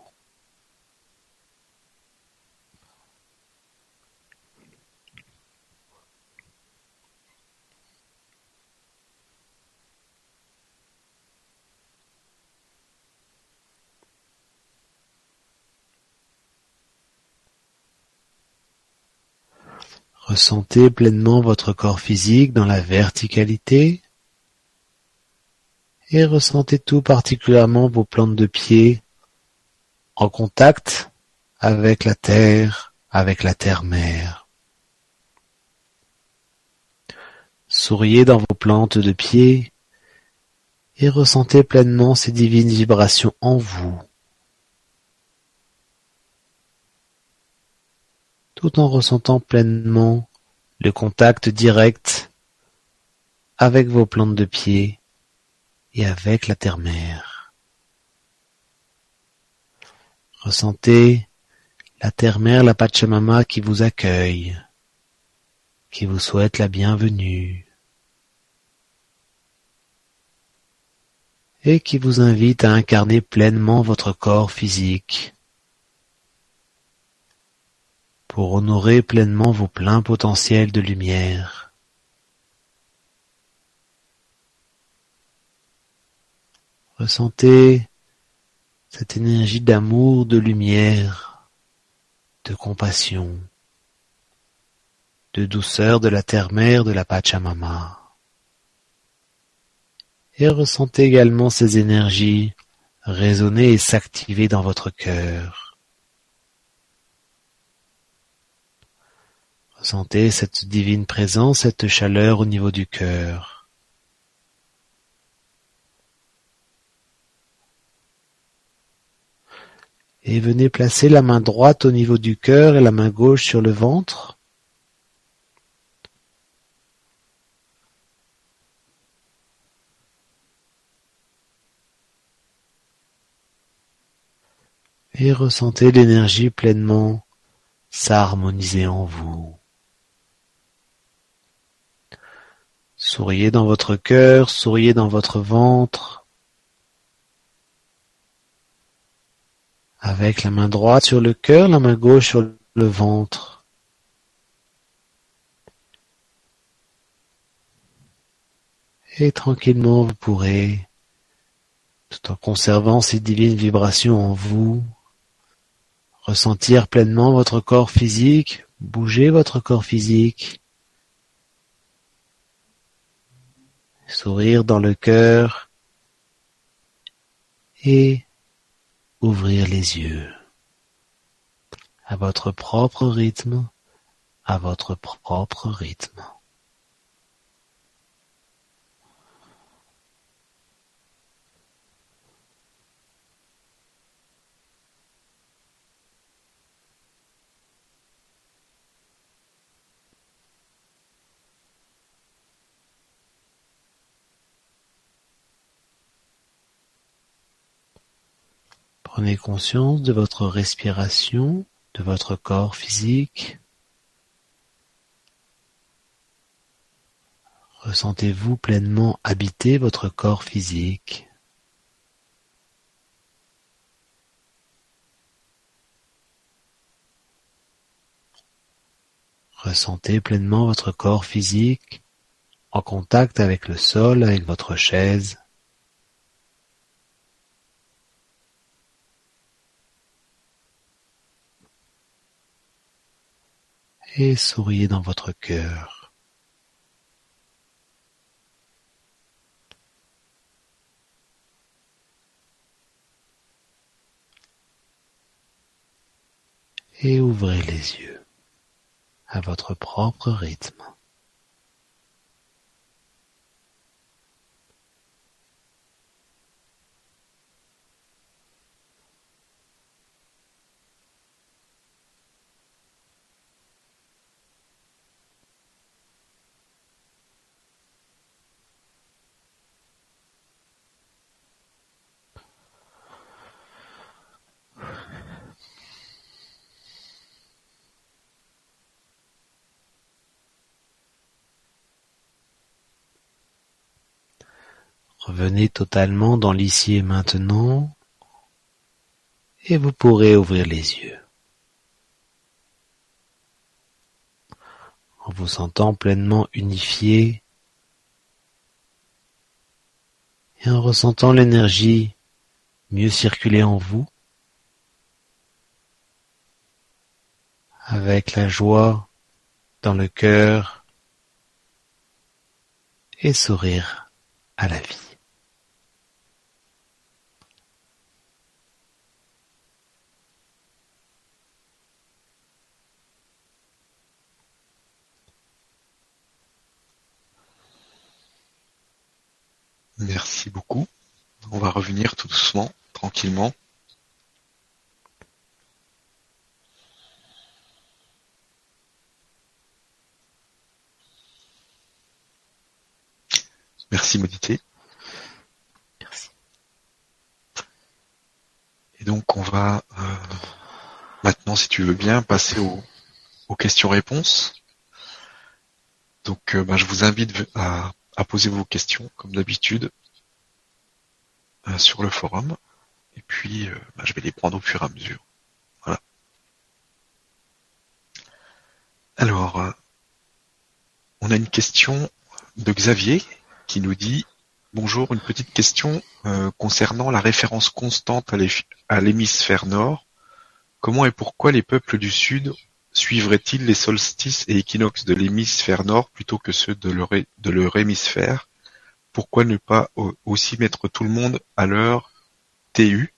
[SPEAKER 2] Ressentez pleinement votre corps physique dans la verticalité et ressentez tout particulièrement vos plantes de pied en contact avec la terre, avec la terre-mère. Souriez dans vos plantes de pied et ressentez pleinement ces divines vibrations en vous, tout en ressentant pleinement le contact direct avec vos plantes de pied et avec la terre-mère. Ressentez la terre-mère, la Pachamama qui vous accueille, qui vous souhaite la bienvenue et qui vous invite à incarner pleinement votre corps physique pour honorer pleinement vos pleins potentiels de lumière. Ressentez cette énergie d'amour, de lumière, de compassion, de douceur de la terre-mère de la Pachamama. Et ressentez également ces énergies résonner et s'activer dans votre cœur. Sentez cette divine présence, cette chaleur au niveau du cœur. Et venez placer la main droite au niveau du cœur et la main gauche sur le ventre. Et ressentez l'énergie pleinement s'harmoniser en vous. Souriez dans votre cœur, souriez dans votre ventre. Avec la main droite sur le cœur, la main gauche sur le ventre. Et tranquillement, vous pourrez, tout en conservant ces divines vibrations en vous, ressentir pleinement votre corps physique, bouger votre corps physique, sourire dans le cœur et ouvrir les yeux à votre propre rythme, à votre propre rythme. Prenez conscience de votre respiration, de votre corps physique. Ressentez-vous pleinement habiter votre corps physique. Ressentez pleinement votre corps physique en contact avec le sol, avec votre chaise. Et souriez dans votre cœur. Et ouvrez les yeux à votre propre rythme. Revenez totalement dans l'ici et maintenant et vous pourrez ouvrir les yeux. En vous sentant pleinement unifié et en ressentant l'énergie mieux circuler en vous, avec la joie dans le cœur et sourire à la vie.
[SPEAKER 1] Merci beaucoup. On va revenir tout doucement, tranquillement. Merci Modité.
[SPEAKER 2] Merci.
[SPEAKER 1] Et donc on va euh, maintenant, si tu veux bien, passer aux, questions-réponses. Donc euh, ben, je vous invite à, poser vos questions, comme d'habitude, euh, sur le forum. Et puis ben, je vais les prendre au fur et à mesure. Voilà. Alors, on a une question de Xavier qui nous dit Bonjour, une petite question euh, concernant la référence constante à l'hémisphère nord. Comment et pourquoi les peuples du Sud suivraient-ils les solstices et équinoxes de l'hémisphère nord plutôt que ceux de leur, hémisphère? Pourquoi ne pas aussi mettre tout le monde à l'heure TU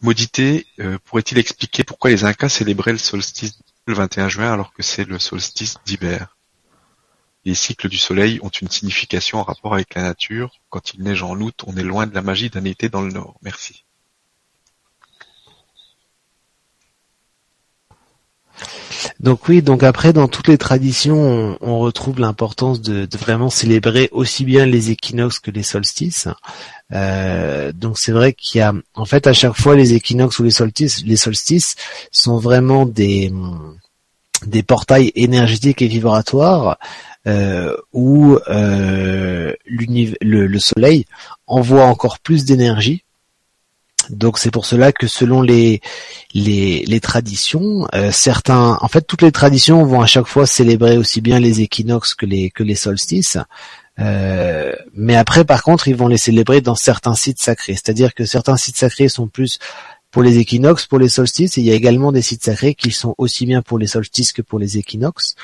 [SPEAKER 1] Modité euh, pourrait-il expliquer pourquoi les Incas célébraient le solstice le 21 juin alors que c'est le solstice d'hiver? Les cycles du soleil ont une signification en rapport avec la nature. Quand il neige en août, on est loin de la magie d'un été dans le nord. Merci.
[SPEAKER 2] Donc oui, donc après dans toutes les traditions, on, retrouve l'importance de, vraiment célébrer aussi bien les équinoxes que les solstices. Euh, donc c'est vrai qu'il y a, en fait, à chaque fois les équinoxes ou les solstices, les solstices sont vraiment des des portails énergétiques et vibratoires euh, où euh, le, Soleil envoie encore plus d'énergie. Donc c'est pour cela que selon les les, traditions, euh, certains, en fait toutes les traditions vont à chaque fois célébrer aussi bien les équinoxes que les que les solstices. mais après, par contre, ils vont les célébrer dans certains sites sacrés. C'est-à-dire que certains sites sacrés sont plus pour les équinoxes, pour les solstices, et il y a également des sites sacrés qui sont aussi bien pour les solstices que pour les équinoxes.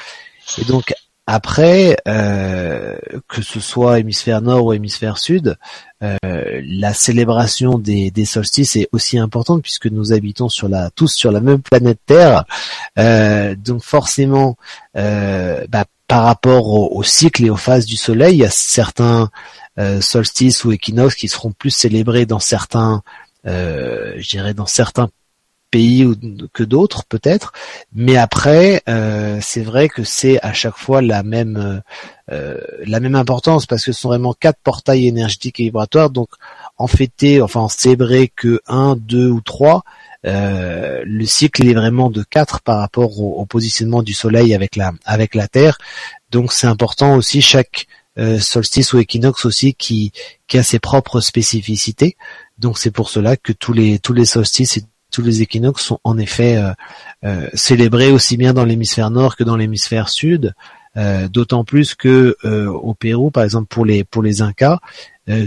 [SPEAKER 2] Et donc après, euh, que ce soit hémisphère nord ou hémisphère sud, euh, la célébration des, solstices est aussi importante puisque nous habitons sur la, tous sur la même planète Terre. Euh, donc forcément, bah, par rapport au, cycle et aux phases du Soleil, il y a certains solstices ou équinoxes qui seront plus célébrés dans certains, je dirais dans certains pays que d'autres peut-être, mais après euh, c'est vrai que c'est à chaque fois la même euh, la même importance parce que ce sont vraiment quatre portails énergétiques et vibratoires, donc en fêter, enfin en célébrer que un, deux ou trois, euh, le cycle est vraiment de quatre par rapport au, positionnement du Soleil avec la avec la Terre, donc c'est important aussi chaque solstice ou équinoxe aussi qui qui a ses propres spécificités. Donc c'est pour cela que tous les tous les solstices tous les équinoxes sont en effet euh, euh, célébrés aussi bien dans l'hémisphère nord que dans l'hémisphère sud. Euh, d'autant plus que au Pérou, par exemple pour les pour les Incas,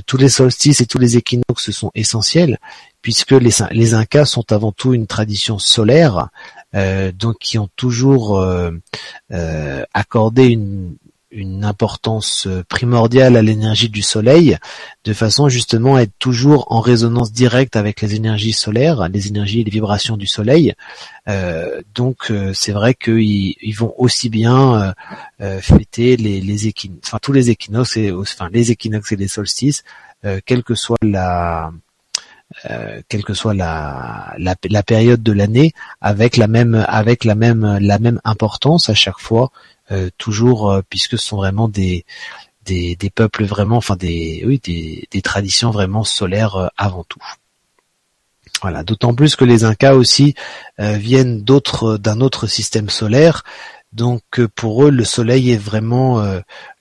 [SPEAKER 2] tous les solstices et tous les équinoxes sont essentiels puisque les, les Incas sont avant tout une tradition solaire, donc qui ont toujours accordé une, une importance euh, primordiale à l'énergie du soleil, de façon justement à être toujours en résonance directe avec les énergies solaires, les énergies et les vibrations du soleil. Euh, donc euh, c'est vrai qu'ils ils vont aussi bien fêter les, les équinoxes, enfin tous les équinoxes et enfin les équinoxes et les solstices, quelle que soit la quelle que soit la, la, période de l'année, avec la même avec la même la même importance à chaque fois euh, toujours euh, puisque ce sont vraiment des, des, des peuples vraiment, enfin des oui des, des traditions vraiment solaires euh, avant tout. Voilà, d'autant plus que les Incas aussi viennent d'autres d'un autre système solaire. Donc pour eux, le soleil est vraiment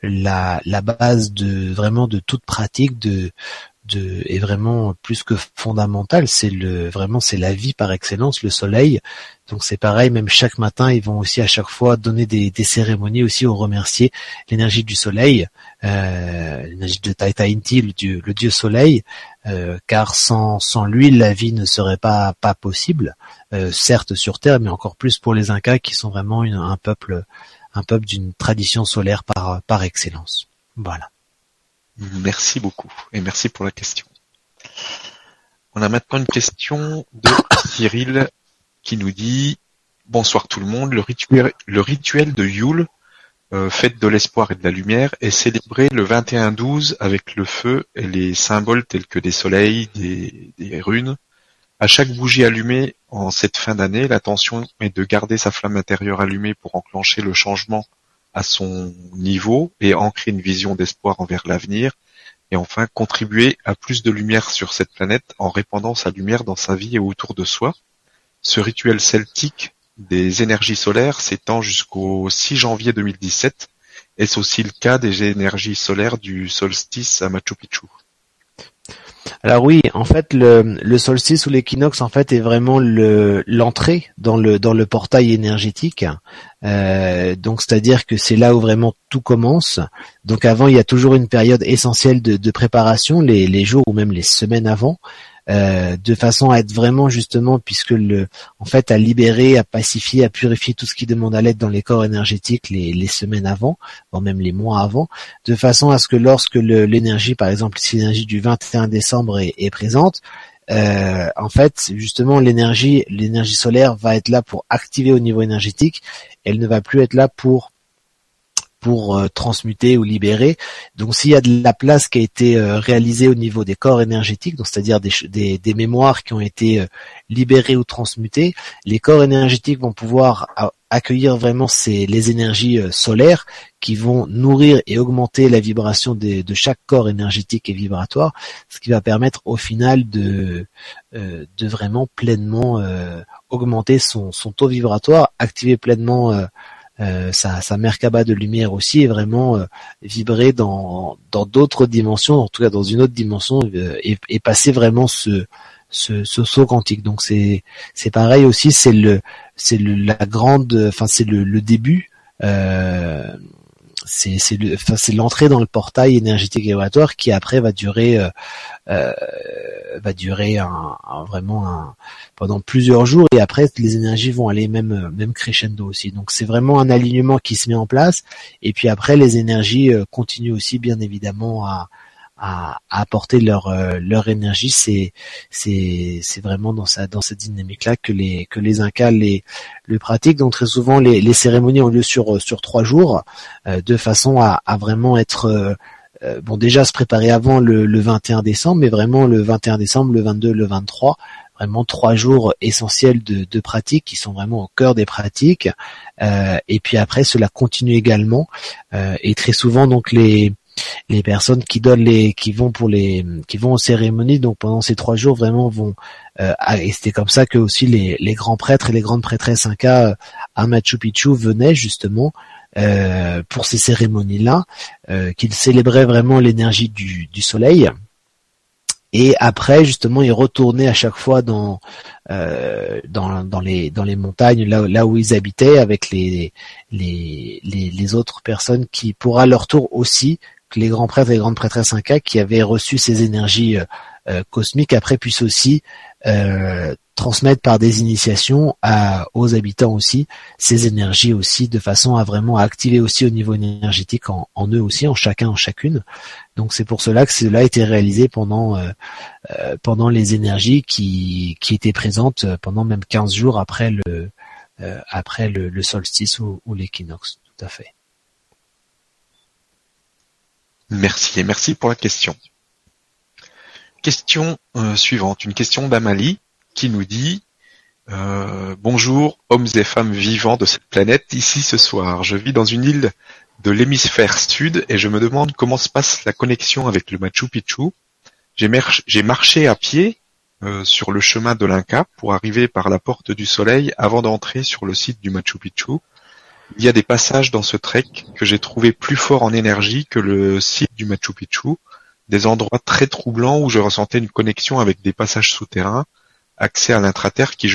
[SPEAKER 2] la, la base de vraiment de toute pratique de de est vraiment plus que fondamental. C'est le vraiment c'est la vie par excellence, le soleil. Donc c'est pareil, même chaque matin, ils vont aussi à chaque fois donner des, cérémonies aussi au remercier l'énergie du soleil, euh, l'énergie de Taita Inti, le dieu, le soleil, euh, car sans, sans lui, la vie ne serait pas, pas possible, euh, certes sur Terre, mais encore plus pour les Incas qui sont vraiment un peuple, un peuple d'une tradition solaire par, par excellence. Voilà.
[SPEAKER 1] Merci beaucoup et merci pour la question. On a maintenant une question de Cyril qui nous dit Bonsoir tout le monde, le rituel, de Yule, euh, fête de l'espoir et de la lumière, est célébré le 21-12 avec le feu et les symboles tels que des soleils, des, runes. À chaque bougie allumée en cette fin d'année, l'intention est de garder sa flamme intérieure allumée pour enclencher le changement à son niveau et ancrer une vision d'espoir envers l'avenir. Et enfin, contribuer à plus de lumière sur cette planète en répandant sa lumière dans sa vie et autour de soi. Ce rituel celtique des énergies solaires s'étend jusqu'au 6 janvier 2017. Est-ce aussi le cas des énergies solaires du solstice à Machu Picchu?
[SPEAKER 2] Alors oui, en fait, le, solstice ou l'équinoxe, en fait, est vraiment l'entrée dans le dans le portail énergétique. Euh, donc, c'est-à-dire que c'est là où vraiment tout commence. Donc, avant, il y a toujours une période essentielle de, préparation, les, les jours ou même les semaines avant, euh, de façon à être vraiment justement, puisque le, en fait, à libérer, à pacifier, à purifier tout ce qui demande à l'aide dans les corps énergétiques les, les semaines avant, voire même les mois avant, de façon à ce que lorsque l'énergie, par exemple, si l'énergie du 21 décembre est, est présente, euh, en fait, justement, l'énergie, l'énergie solaire va être là pour activer au niveau énergétique. Elle ne va plus être là pour pour euh, transmuter ou libérer. Donc s'il y a de la place qui a été euh, réalisée au niveau des corps énergétiques, donc c'est-à-dire des, des, mémoires qui ont été euh, libérées ou transmutées, les corps énergétiques vont pouvoir accueillir vraiment les énergies solaires qui vont nourrir et augmenter la vibration de, chaque corps énergétique et vibratoire, ce qui va permettre au final de, de vraiment pleinement augmenter son, taux vibratoire, activer pleinement euh, sa, sa Merkaba de lumière aussi est vraiment euh, vibrer dans dans d'autres dimensions, en tout cas dans une autre dimension, euh, et, et, passer vraiment ce, ce, ce saut quantique. Donc c'est c'est pareil aussi, c'est le c'est la grande, enfin c'est le, le début. Euh, c'est c'est enfin, c'est l'entrée dans le portail énergétique vibratoire qui après va durer euh, euh, va durer un, vraiment un, pendant plusieurs jours et après les énergies vont aller même même crescendo aussi. Donc c'est vraiment un alignement qui se met en place et puis après les énergies euh, continuent aussi bien évidemment à à, apporter leur euh, leur énergie. C'est c'est c'est vraiment dans ça dans cette dynamique là que les que les Incas les le pratiquent. Donc très souvent les, les cérémonies ont lieu sur sur trois jours, euh, de façon à, à vraiment être euh, bon déjà se préparer avant le, le 21 décembre, mais vraiment le 21 décembre, le 22, le 23 vraiment trois jours essentiels de, de pratique qui sont vraiment au cœur des pratiques. Euh, et puis après, cela continue également. Euh, et très souvent, donc les les personnes qui donnent les qui vont pour les qui vont aux cérémonies. Donc pendant ces trois jours vraiment vont euh, et c'était comme ça que aussi les, grands prêtres et les grandes prêtresses Inca euh, à Machu Picchu venaient justement euh, pour ces cérémonies là euh, qu'ils célébraient vraiment l'énergie du, soleil. Et après justement ils retournaient à chaque fois dans dans, dans les dans les montagnes là où ils habitaient avec les les les, autres personnes qui pour leur tour aussi les grands prêtres et les grandes prêtresses Inca qui avaient reçu ces énergies euh, euh, cosmiques après puissent aussi euh, transmettre par des initiations aux habitants aussi ces énergies aussi de façon à vraiment activer aussi au niveau énergétique en, eux aussi en chacun en chacune. Donc c'est pour cela que cela a été réalisé pendant pendant les énergies qui, qui étaient présentes pendant même 15 jours après le après le, le solstice ou, ou l'équinoxe tout à fait
[SPEAKER 1] Merci et merci pour la question. Question euh, suivante, une question d'Amalie qui nous dit euh, Bonjour hommes et femmes vivants de cette planète, ici ce soir. Je vis dans une île de l'hémisphère sud et je me demande comment se passe la connexion avec le Machu Picchu. J'ai marché à pied euh, sur le chemin de l'Inca pour arriver par la porte du soleil avant d'entrer sur le site du Machu Picchu. Il y a des passages dans ce trek que j'ai trouvé plus forts en énergie que le site du Machu Picchu, des endroits très troublants où je ressentais une connexion avec des passages souterrains, accès à l'intraterre qui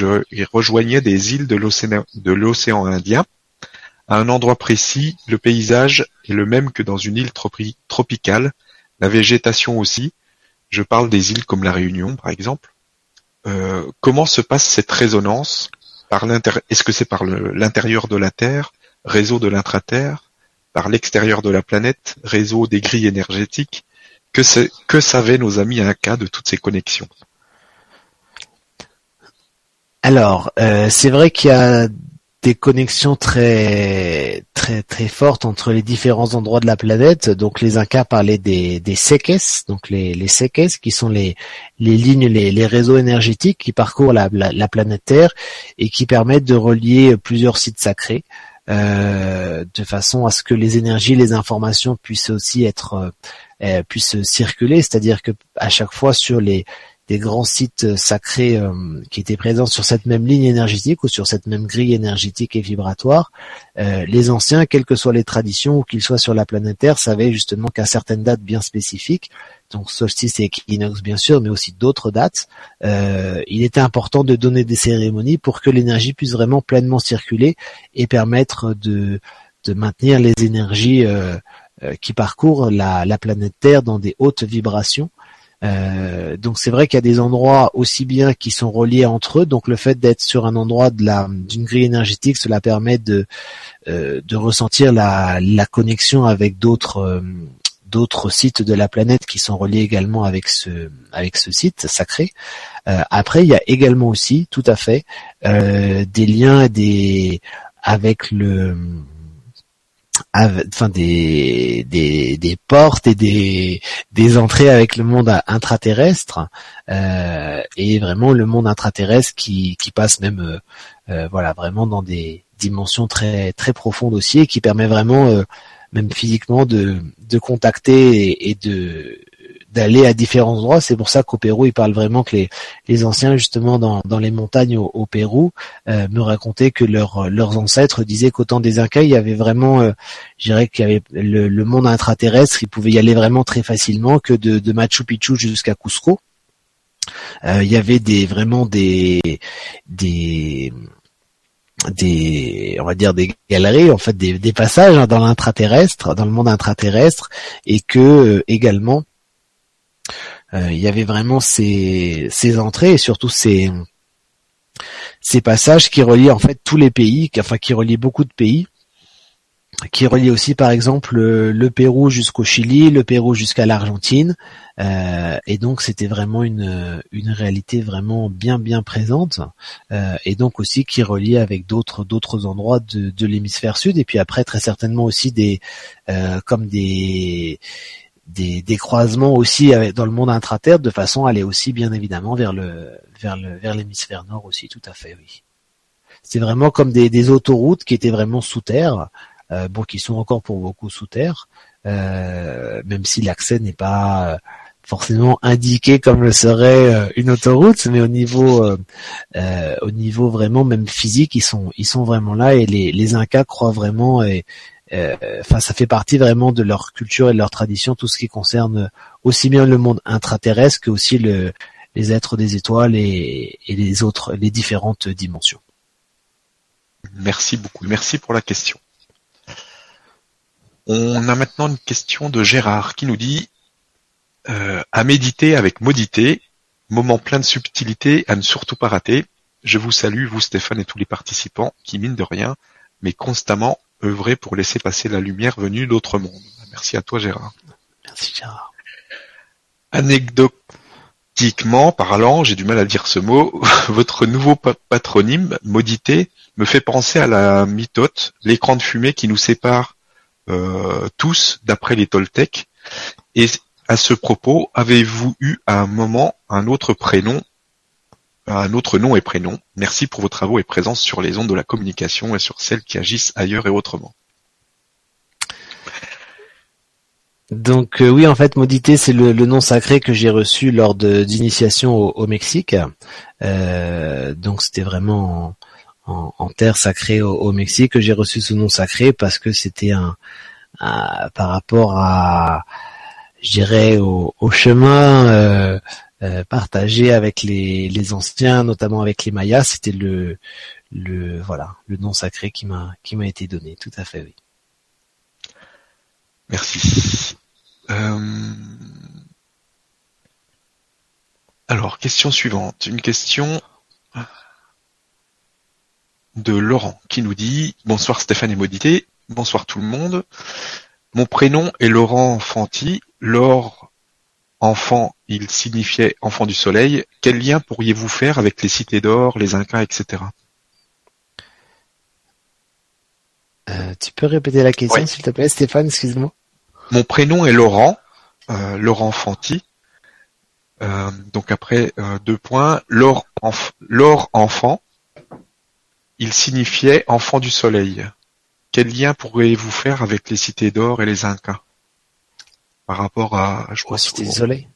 [SPEAKER 1] rejoignait des îles de l'océan Indien. À un endroit précis, le paysage est le même que dans une île tropicale, la végétation aussi. Je parle des îles comme la Réunion, par exemple. Euh, comment se passe cette résonance Est-ce que c'est par l'intérieur de la Terre? Réseau de l'intraterre, par l'extérieur de la planète, réseau des grilles énergétiques, que, que savaient nos amis Inca de toutes ces connexions?
[SPEAKER 2] Alors, euh, c'est vrai qu'il y a des connexions très très très fortes entre les différents endroits de la planète. Donc les Incas parlaient des, des donc les, les qui sont les, lignes, les, réseaux énergétiques qui parcourent la, la, planète Terre et qui permettent de relier plusieurs sites sacrés. De façon à ce que les énergies, les informations puissent aussi être puissent circuler, c'est-à-dire que à chaque fois sur les des grands sites sacrés euh, qui étaient présents sur cette même ligne énergétique ou sur cette même grille énergétique et vibratoire, euh, les anciens, quelles que soient les traditions ou qu'ils soient sur la planète Terre, savaient justement qu'à certaines dates bien spécifiques, donc solstice et équinoxe bien sûr, mais aussi d'autres dates, euh, il était important de donner des cérémonies pour que l'énergie puisse vraiment pleinement circuler et permettre de, de maintenir les énergies qui parcourent la, la planète Terre dans des hautes vibrations euh, donc c'est vrai qu'il y a des endroits aussi bien qui sont reliés entre eux. Donc le fait d'être sur un endroit de la d'une grille énergétique, cela permet de euh, de ressentir la, la connexion avec d'autres euh, d'autres sites de la planète qui sont reliés également avec ce avec ce site sacré. après, il y a également aussi, tout à fait, des liens des avec le enfin des, des, des portes et des, des entrées avec le monde intraterrestre euh, et vraiment le monde intraterrestre qui, qui passe même euh, euh, voilà vraiment dans des dimensions très très profondes aussi et qui permet vraiment même physiquement de, de contacter et de d'aller à différents endroits. C'est pour ça qu'au Pérou, il parle vraiment que les, les anciens, justement, dans, dans les montagnes au, Pérou, euh, me racontaient que leurs leurs ancêtres disaient qu'au temps des Incas, il y avait vraiment, euh, je dirais qu'il y avait le, monde intraterrestre, ils pouvaient y aller vraiment très facilement, que de, Machu Picchu jusqu'à Cusco. Euh, il y avait des vraiment des des des on va dire des galeries en fait des, passages hein, dans l'intraterrestre dans le monde intraterrestre et que euh, également euh, il y avait vraiment ces, ces entrées et surtout ces, ces passages qui relient en fait tous les pays, enfin qui relient beaucoup de pays, qui relient aussi par exemple le, Pérou jusqu'au Chili, le Pérou jusqu'à l'Argentine, euh, et donc c'était vraiment une, une réalité vraiment bien bien présente, euh, et donc aussi qui relie avec d'autres d'autres endroits de, de l'hémisphère sud, et puis après très certainement aussi des comme des des, des croisements aussi avec, dans le monde intraterre de façon à aller aussi bien évidemment vers le vers le vers l'hémisphère nord aussi tout à fait oui. C'est vraiment comme des, des autoroutes qui étaient vraiment sous terre, euh, bon qui sont encore pour beaucoup sous terre, euh, même si l'accès n'est pas forcément indiqué comme le serait euh, une autoroute, mais au niveau euh, euh, au niveau vraiment même physique, ils sont ils sont vraiment là et les, les Incas croient vraiment et euh, enfin, ça fait partie vraiment de leur culture et de leur tradition, tout ce qui concerne aussi bien le monde intraterrestre que aussi le, les êtres des étoiles et, les autres, les différentes dimensions.
[SPEAKER 1] Merci beaucoup. Merci pour la question. On a maintenant une question de Gérard qui nous dit euh, à méditer avec modité, moment plein de subtilité à ne surtout pas rater. Je vous salue, vous Stéphane et tous les participants qui, mine de rien, mais constamment œuvrer pour laisser passer la lumière venue d'autres mondes. Merci à toi Gérard.
[SPEAKER 2] Merci Gérard.
[SPEAKER 1] Anecdotiquement parlant, j'ai du mal à dire ce mot, votre nouveau patronyme, Maudité, me fait penser à la mitote, l'écran de fumée qui nous sépare euh, tous d'après les Toltecs. Et à ce propos, avez-vous eu à un moment un autre prénom un autre nom et prénom. Merci pour vos travaux et présence sur les ondes de la communication et sur celles qui agissent ailleurs et autrement.
[SPEAKER 2] Donc euh, oui, en fait, Maudité, c'est le, nom sacré que j'ai reçu lors d'initiation au, Mexique. Euh, donc c'était vraiment en, terre sacrée au, Mexique que j'ai reçu ce nom sacré parce que c'était un, par rapport à, je dirais, au, chemin euh, euh, partagé avec les, anciens, notamment avec les Mayas, c'était le le voilà le nom sacré qui m'a qui m'a été donné. Tout à fait, oui.
[SPEAKER 1] Merci. Euh, alors, question suivante. Une question de Laurent qui nous dit Bonsoir Stéphane et Modité, bonsoir tout le monde. Mon prénom est Laurent Fanti. Laure Enfant, il signifiait enfant du soleil. Quel lien pourriez-vous faire avec les cités d'or, les Incas, etc.
[SPEAKER 2] Euh, tu peux répéter la question, s'il te plaît, Stéphane, excuse-moi.
[SPEAKER 1] Mon prénom est Laurent, euh, Laurent Fanti. Euh, donc après deux points, Laure, enfant, il signifiait enfant du soleil. quel lien pourriez-vous faire avec les cités d'or et les Incas? Par rapport à,
[SPEAKER 2] je crois, cités du soleil.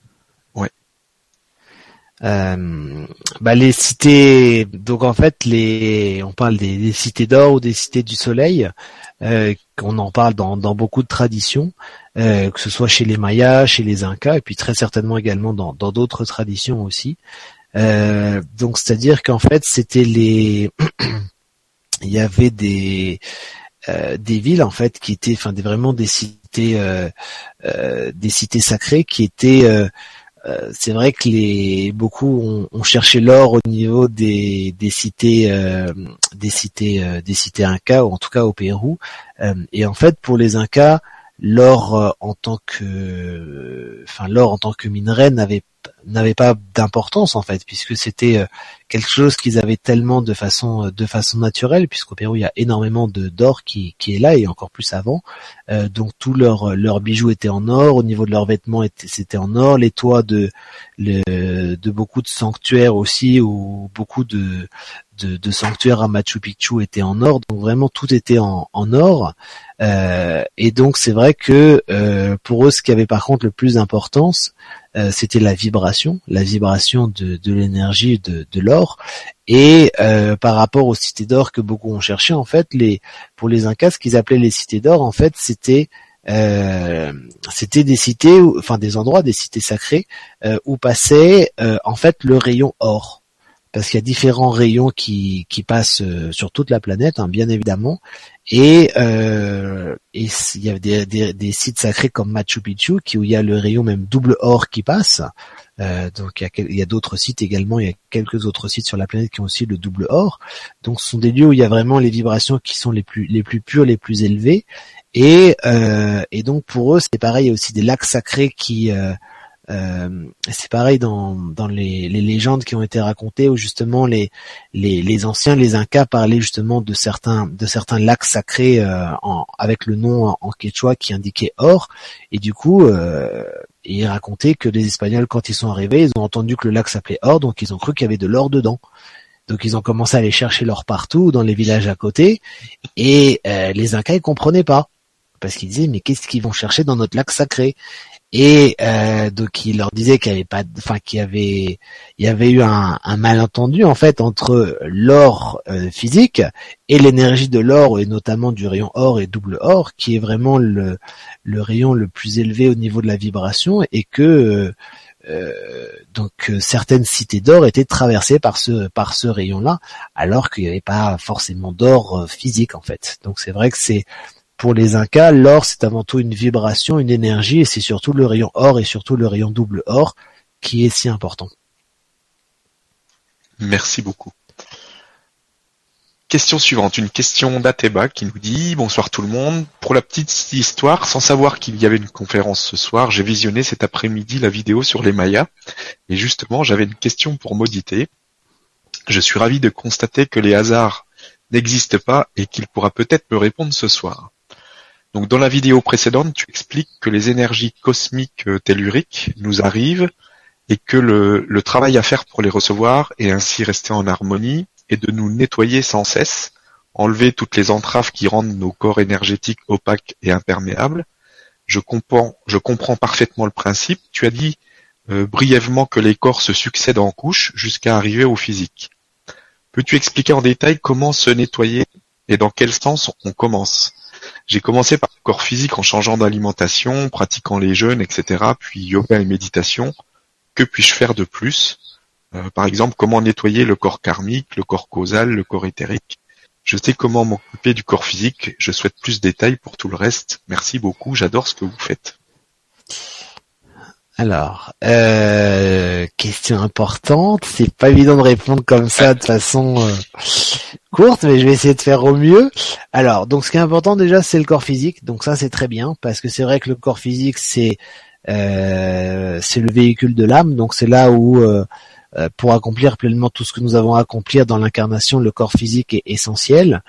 [SPEAKER 2] Euh, bah les cités, donc en fait les, on parle des, cités d'or ou des cités du soleil, euh, qu'on en parle dans, dans beaucoup de traditions, euh, que ce soit chez les Mayas, chez les Incas, et puis très certainement également dans d'autres traditions aussi. Euh, donc c'est-à-dire qu'en fait c'était les, il y avait des euh, des villes en fait qui étaient, enfin vraiment des cités, euh, des cités sacrées qui étaient c'est vrai que les beaucoup ont, cherché l'or au niveau des, des cités des cités des cités incas ou en tout cas au Pérou. Et en fait pour les incas l'or en tant que enfin l'or en tant que minerai n'avait n'avait pas d'importance en fait puisque c'était euh, quelque chose qu'ils avaient tellement de façon euh, de façon naturelle puisqu'au Pérou il y a énormément de d'or qui, qui est là et encore plus avant. Euh, donc tous leurs leurs bijoux étaient en or au niveau de leurs vêtements c'était en or. Les toits de de beaucoup de sanctuaires aussi ou beaucoup de, de, de sanctuaires à Machu Picchu étaient en or donc vraiment tout était en, en or euh, et donc c'est vrai que euh, pour eux ce qui avait par contre le plus d'importance euh, c'était la vibration, la vibration de, de l'énergie de, de l'or. Et euh, par rapport aux cités d'or que beaucoup ont cherché, en fait, les pour les Incas, ce qu'ils appelaient les cités d'or, en fait, c'était euh, c'était des cités, enfin des endroits, des cités sacrées où passait en fait le rayon or parce qu'il y a différents rayons qui, qui passent sur toute la planète, hein, bien évidemment, et, euh, il y a des, des, des, sites sacrés comme Machu Picchu qui où il y a le rayon même double or qui passe. Euh, donc il y a, a d'autres sites également, il y a quelques autres sites sur la planète qui ont aussi le double or. Donc ce sont des lieux où il y a vraiment les vibrations qui sont les plus les plus pures, les plus élevées. Et, euh, et donc pour eux c'est pareil, il y a aussi des lacs sacrés qui euh, c'est pareil dans, dans les, légendes qui ont été racontées où justement les, les, les, anciens, les Incas parlaient justement de certains de certains lacs sacrés euh, en, avec le nom en, quechua qui indiquait or. Et du coup euh, ils racontaient que les Espagnols quand ils sont arrivés ils ont entendu que le lac s'appelait or donc ils ont cru qu'il y avait de l'or dedans. Donc ils ont commencé à aller chercher l'or partout dans les villages à côté et euh, les Incas ils comprenaient pas. Parce qu'ils disaient mais qu'est-ce qu'ils vont chercher dans notre lac sacré? Et euh, donc il leur disait qu'il y avait pas, enfin qu'il y avait, il y avait eu un, malentendu en fait entre l'or euh, physique et l'énergie de l'or et notamment du rayon or et double or, qui est vraiment le, le rayon le plus élevé au niveau de la vibration, et que euh, donc certaines cités d'or étaient traversées par ce par ce rayon-là, alors qu'il n'y avait pas forcément d'or physique en fait. Donc c'est vrai que c'est pour les Incas, l'or c'est avant tout une vibration, une énergie, et c'est surtout le rayon or et surtout le rayon double or qui est si important.
[SPEAKER 1] Merci beaucoup. Question suivante, une question d'Ateba qui nous dit Bonsoir tout le monde. Pour la petite histoire, sans savoir qu'il y avait une conférence ce soir, j'ai visionné cet après-midi la vidéo sur les Mayas. Et justement, j'avais une question pour Modité. Je suis ravi de constater que les hasards n'existent pas et qu'il pourra peut-être me répondre ce soir. Donc dans la vidéo précédente, tu expliques que les énergies cosmiques euh, telluriques nous arrivent et que le, travail à faire pour les recevoir et ainsi rester en harmonie est de nous nettoyer sans cesse, enlever toutes les entraves qui rendent nos corps énergétiques opaques et imperméables. Je comprends, parfaitement le principe. Tu as dit euh, brièvement que les corps se succèdent en couches jusqu'à arriver au physique. Peux-tu expliquer en détail comment se nettoyer et dans quel sens on commence? J'ai commencé par le corps physique en changeant d'alimentation, pratiquant les jeûnes, etc., puis yoga et méditation. Que puis-je faire de plus? Euh, Par exemple, comment nettoyer le corps karmique, le corps causal, le corps éthérique? Je sais comment m'occuper du corps physique, je souhaite plus de détails pour tout le reste. Merci beaucoup, j'adore ce que vous faites.
[SPEAKER 2] Alors, euh, question importante. C'est pas évident de répondre comme ça de façon euh, courte, mais je vais essayer de faire au mieux. Alors, donc ce qui est important déjà, c'est le corps physique. Donc ça, c'est très bien parce que c'est vrai que le corps physique, c'est euh, c'est le véhicule de l'âme. Donc c'est là où pour accomplir pleinement tout ce que nous avons à accomplir dans l'incarnation, le corps physique est essentiel.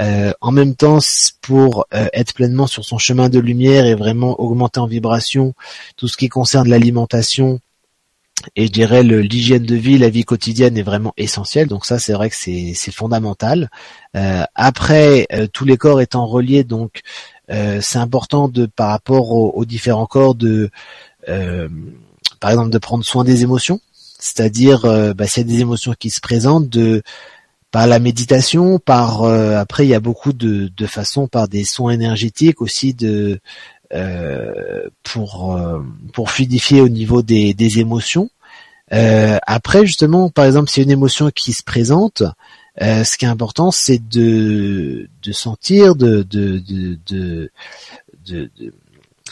[SPEAKER 2] Euh, en même temps, pour euh, être pleinement sur son chemin de lumière et vraiment augmenter en vibration tout ce qui concerne l'alimentation et je dirais l'hygiène de vie, la vie quotidienne est vraiment essentielle. Donc ça, c'est vrai que c'est fondamental. Euh, après, euh, tous les corps étant reliés, donc euh, c'est important de par rapport aux, différents corps de, par exemple, de prendre soin des émotions. C'est-à-dire, bah, s'il y a des émotions qui se présentent, de par la méditation, par après il y a beaucoup de, de façons, par des soins énergétiques aussi de pour pour fluidifier au niveau des, des émotions. Euh, après, justement, par exemple, a une émotion qui se présente, euh, ce qui est important, c'est de, de sentir, de, de, de, de,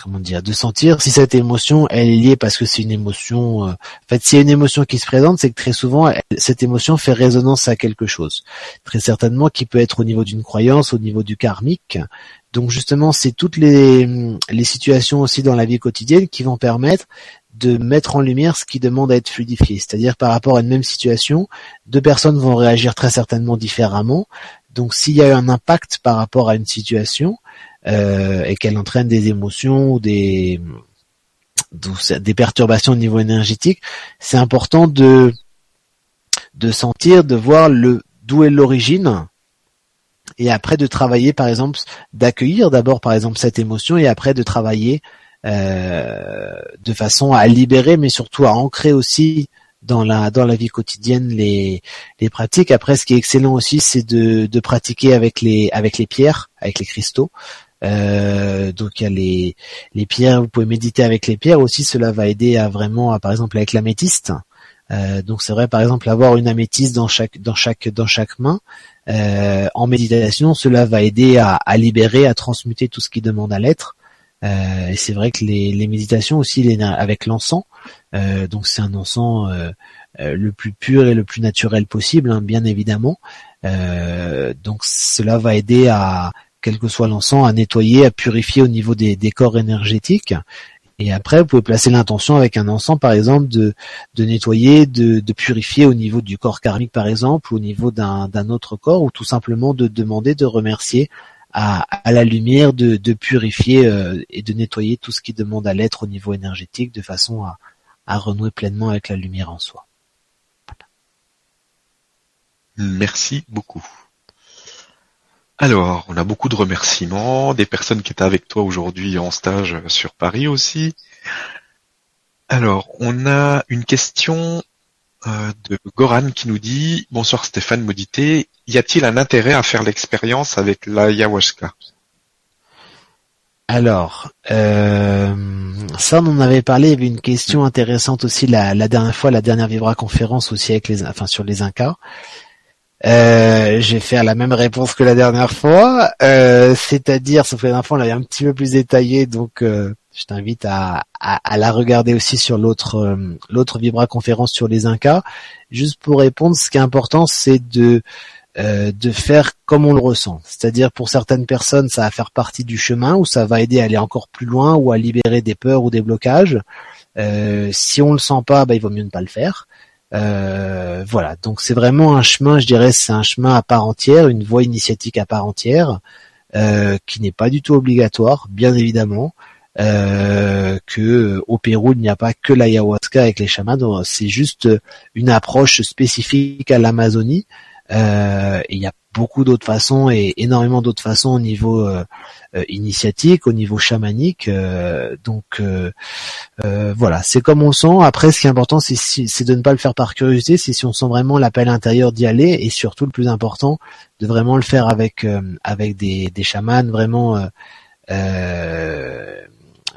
[SPEAKER 2] comment dire, de sentir si cette émotion elle est liée parce que c'est une émotion. Euh, en fait, s'il y a une émotion qui se présente, c'est que très souvent cette émotion fait résonance à quelque chose. Très certainement, qui peut être au niveau d'une croyance, au niveau du karmique. Donc justement, c'est toutes les, les situations aussi dans la vie quotidienne qui vont permettre de mettre en lumière ce qui demande à être fluidifié. C'est-à-dire par rapport à une même situation, deux personnes vont réagir très certainement différemment. Donc s'il y a un impact par rapport à une situation euh, et qu'elle entraîne des émotions ou des des perturbations au niveau énergétique, c'est important de de sentir, de voir le d'où est l'origine et après de travailler par exemple d'accueillir d'abord par exemple cette émotion et après de travailler euh, de façon à libérer, mais surtout à ancrer aussi dans la dans la vie quotidienne les les pratiques. Après, ce qui est excellent aussi, c'est de de pratiquer avec les avec les pierres, avec les cristaux. Euh, donc il y a les les pierres, vous pouvez méditer avec les pierres aussi. Cela va aider à vraiment, par exemple avec l'améthyste. Euh, donc c'est vrai, par exemple, avoir une améthyste dans chaque dans chaque dans chaque main. Euh, en méditation, cela va aider à, à libérer, à transmuter tout ce qui demande à l'être. Euh, et c'est vrai que les, les méditations aussi les, avec l'encens, euh, donc c'est un encens euh, le plus pur et le plus naturel possible, hein, bien évidemment. donc cela va aider à, quel que soit l'encens, à nettoyer, à purifier au niveau des, des corps énergétiques. Et après, vous pouvez placer l'intention avec un encens, par exemple, de, de nettoyer, de, de, purifier au niveau du corps karmique, par exemple, ou au niveau d'un autre corps, ou tout simplement de demander, de remercier à, la lumière de, purifier euh, et de nettoyer tout ce qui demande à l'être au niveau énergétique de façon à, renouer pleinement avec la lumière en soi.
[SPEAKER 1] Merci beaucoup. Alors, on a beaucoup de remerciements, des personnes qui étaient avec toi aujourd'hui en stage sur Paris aussi. Alors, on a une question euh, de Goran qui nous dit Bonsoir Stéphane Modité, y a-t-il un intérêt à faire l'expérience avec l'ayahuasca?
[SPEAKER 2] Alors, euh, ça on en avait parlé, il y avait une question intéressante aussi la, dernière fois, la dernière Vibra conférence aussi avec les, enfin sur les Incas. Euh, je vais faire la même réponse que la dernière fois, euh, c'est-à-dire, sauf que la dernière fois on l'avait un petit peu plus détaillé, donc euh, je t'invite à, à, la regarder aussi sur l'autre euh, l'autre Vibra conférence sur les Incas. Juste pour répondre, ce qui est important, c'est de euh, de faire comme on le ressent. C'est-à-dire pour certaines personnes, ça va faire partie du chemin ou ça va aider à aller encore plus loin ou à libérer des peurs ou des blocages. Euh, si on le sent pas, bah, il vaut mieux ne pas le faire. Euh, voilà, donc c'est vraiment un chemin, je dirais, c'est un chemin à part entière, une voie initiatique à part entière, qui n'est pas du tout obligatoire, bien évidemment euh, que au Pérou il n'y a pas que l'ayahuasca avec les chamans, c'est juste une approche spécifique à l'Amazonie. Euh, il y a beaucoup d'autres façons et énormément d'autres façons au niveau euh, euh initiatique, au niveau chamanique. Euh, donc voilà, c'est comme on sent. Après, ce qui est important, c'est de ne pas le faire par curiosité. C'est si on sent vraiment l'appel intérieur d'y aller, et surtout le plus important, de vraiment le faire avec avec des, des chamans vraiment. Euh,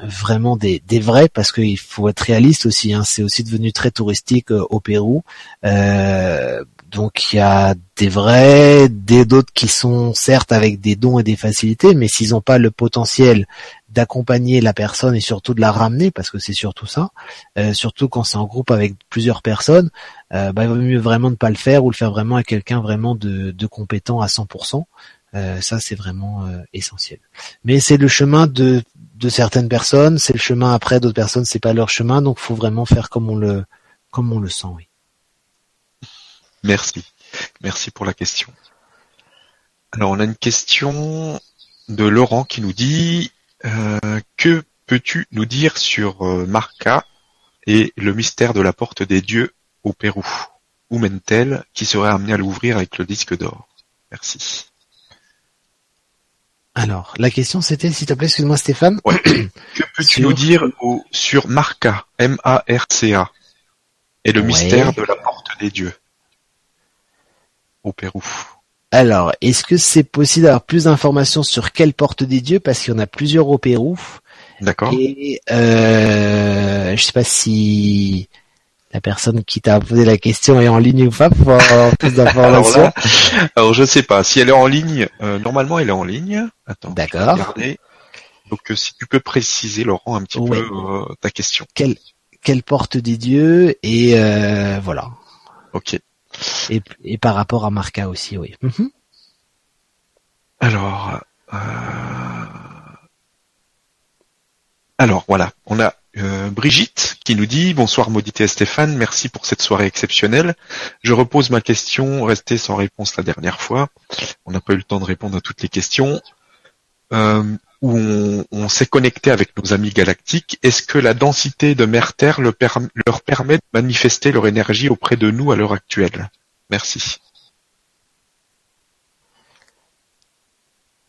[SPEAKER 2] vraiment des, des vrais parce qu'il faut être réaliste aussi. Hein, c'est aussi devenu très touristique euh, au Pérou. Euh, donc il y a des vrais, des d'autres qui sont certes avec des dons et des facilités, mais s'ils n'ont pas le potentiel d'accompagner la personne et surtout de la ramener, parce que c'est surtout ça, euh, surtout quand c'est en groupe avec plusieurs personnes, bah, il vaut mieux vraiment ne pas le faire ou le faire vraiment avec quelqu'un vraiment de, compétent à 100%. ça c'est vraiment essentiel. Mais c'est le chemin de de certaines personnes, c'est le chemin après d'autres personnes, c'est pas leur chemin, donc faut vraiment faire comme on le comme on le sent, oui.
[SPEAKER 1] Merci. Merci pour la question. Alors on a une question de Laurent qui nous dit euh, que peux-tu nous dire sur euh, Marca et le mystère de la porte des dieux au Pérou? Où mène-t-elle? Qui serait amené à l'ouvrir avec le disque d'or? Merci.
[SPEAKER 2] Alors, la question c'était, s'il te plaît, excuse-moi Stéphane.
[SPEAKER 1] Ouais. que peux-tu nous dire au, sur Marca, M-A-R-C-A, et le
[SPEAKER 2] Ouais.
[SPEAKER 1] mystère de la porte des dieux au Pérou
[SPEAKER 2] Alors, est-ce que c'est possible d'avoir plus d'informations sur quelle porte des dieux? Parce qu'il y en a plusieurs au Pérou.
[SPEAKER 1] D'accord
[SPEAKER 2] Et euh, je sais pas si la personne qui t'a posé la question est en ligne ou pas pour avoir plus
[SPEAKER 1] Alors
[SPEAKER 2] d'informations.
[SPEAKER 1] là, alors je sais pas. Si elle est en ligne, euh, normalement elle est en ligne. Attends,
[SPEAKER 2] D'accord.
[SPEAKER 1] Donc euh, si tu peux préciser, Laurent, un petit peu euh, ta question.
[SPEAKER 2] Quelle, quelle porte des dieux et euh, voilà.
[SPEAKER 1] Ok.
[SPEAKER 2] Et, et par rapport à Marca aussi, oui. Mhm.
[SPEAKER 1] Alors, euh, alors voilà, on a euh, Brigitte qui nous dit bonsoir Maudité et Stéphane, merci pour cette soirée exceptionnelle. Je repose ma question, restée sans réponse la dernière fois. On n'a pas eu le temps de répondre à toutes les questions. Euh, où on, s'est connecté avec nos amis galactiques. Est-ce que la densité de perm- leur permet de manifester leur énergie auprès de nous à l'heure actuelle? Merci.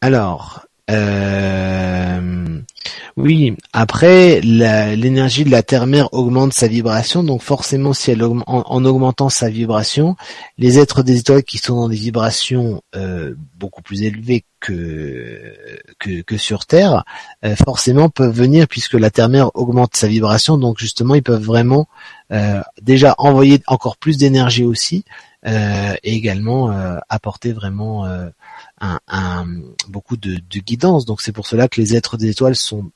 [SPEAKER 2] Alors, euh, oui. Après, l'énergie de la terre-mère augmente sa vibration, donc forcément, si elle augmente, en, en augmentant sa vibration, les êtres des étoiles qui sont dans des vibrations euh, beaucoup plus élevées que que, sur Terre, euh, forcément peuvent venir puisque la terre-mère augmente sa vibration, donc justement, ils peuvent vraiment euh, déjà envoyer encore plus d'énergie aussi, et également apporter vraiment un, beaucoup de guidance. Donc c'est pour cela que les êtres des étoiles sont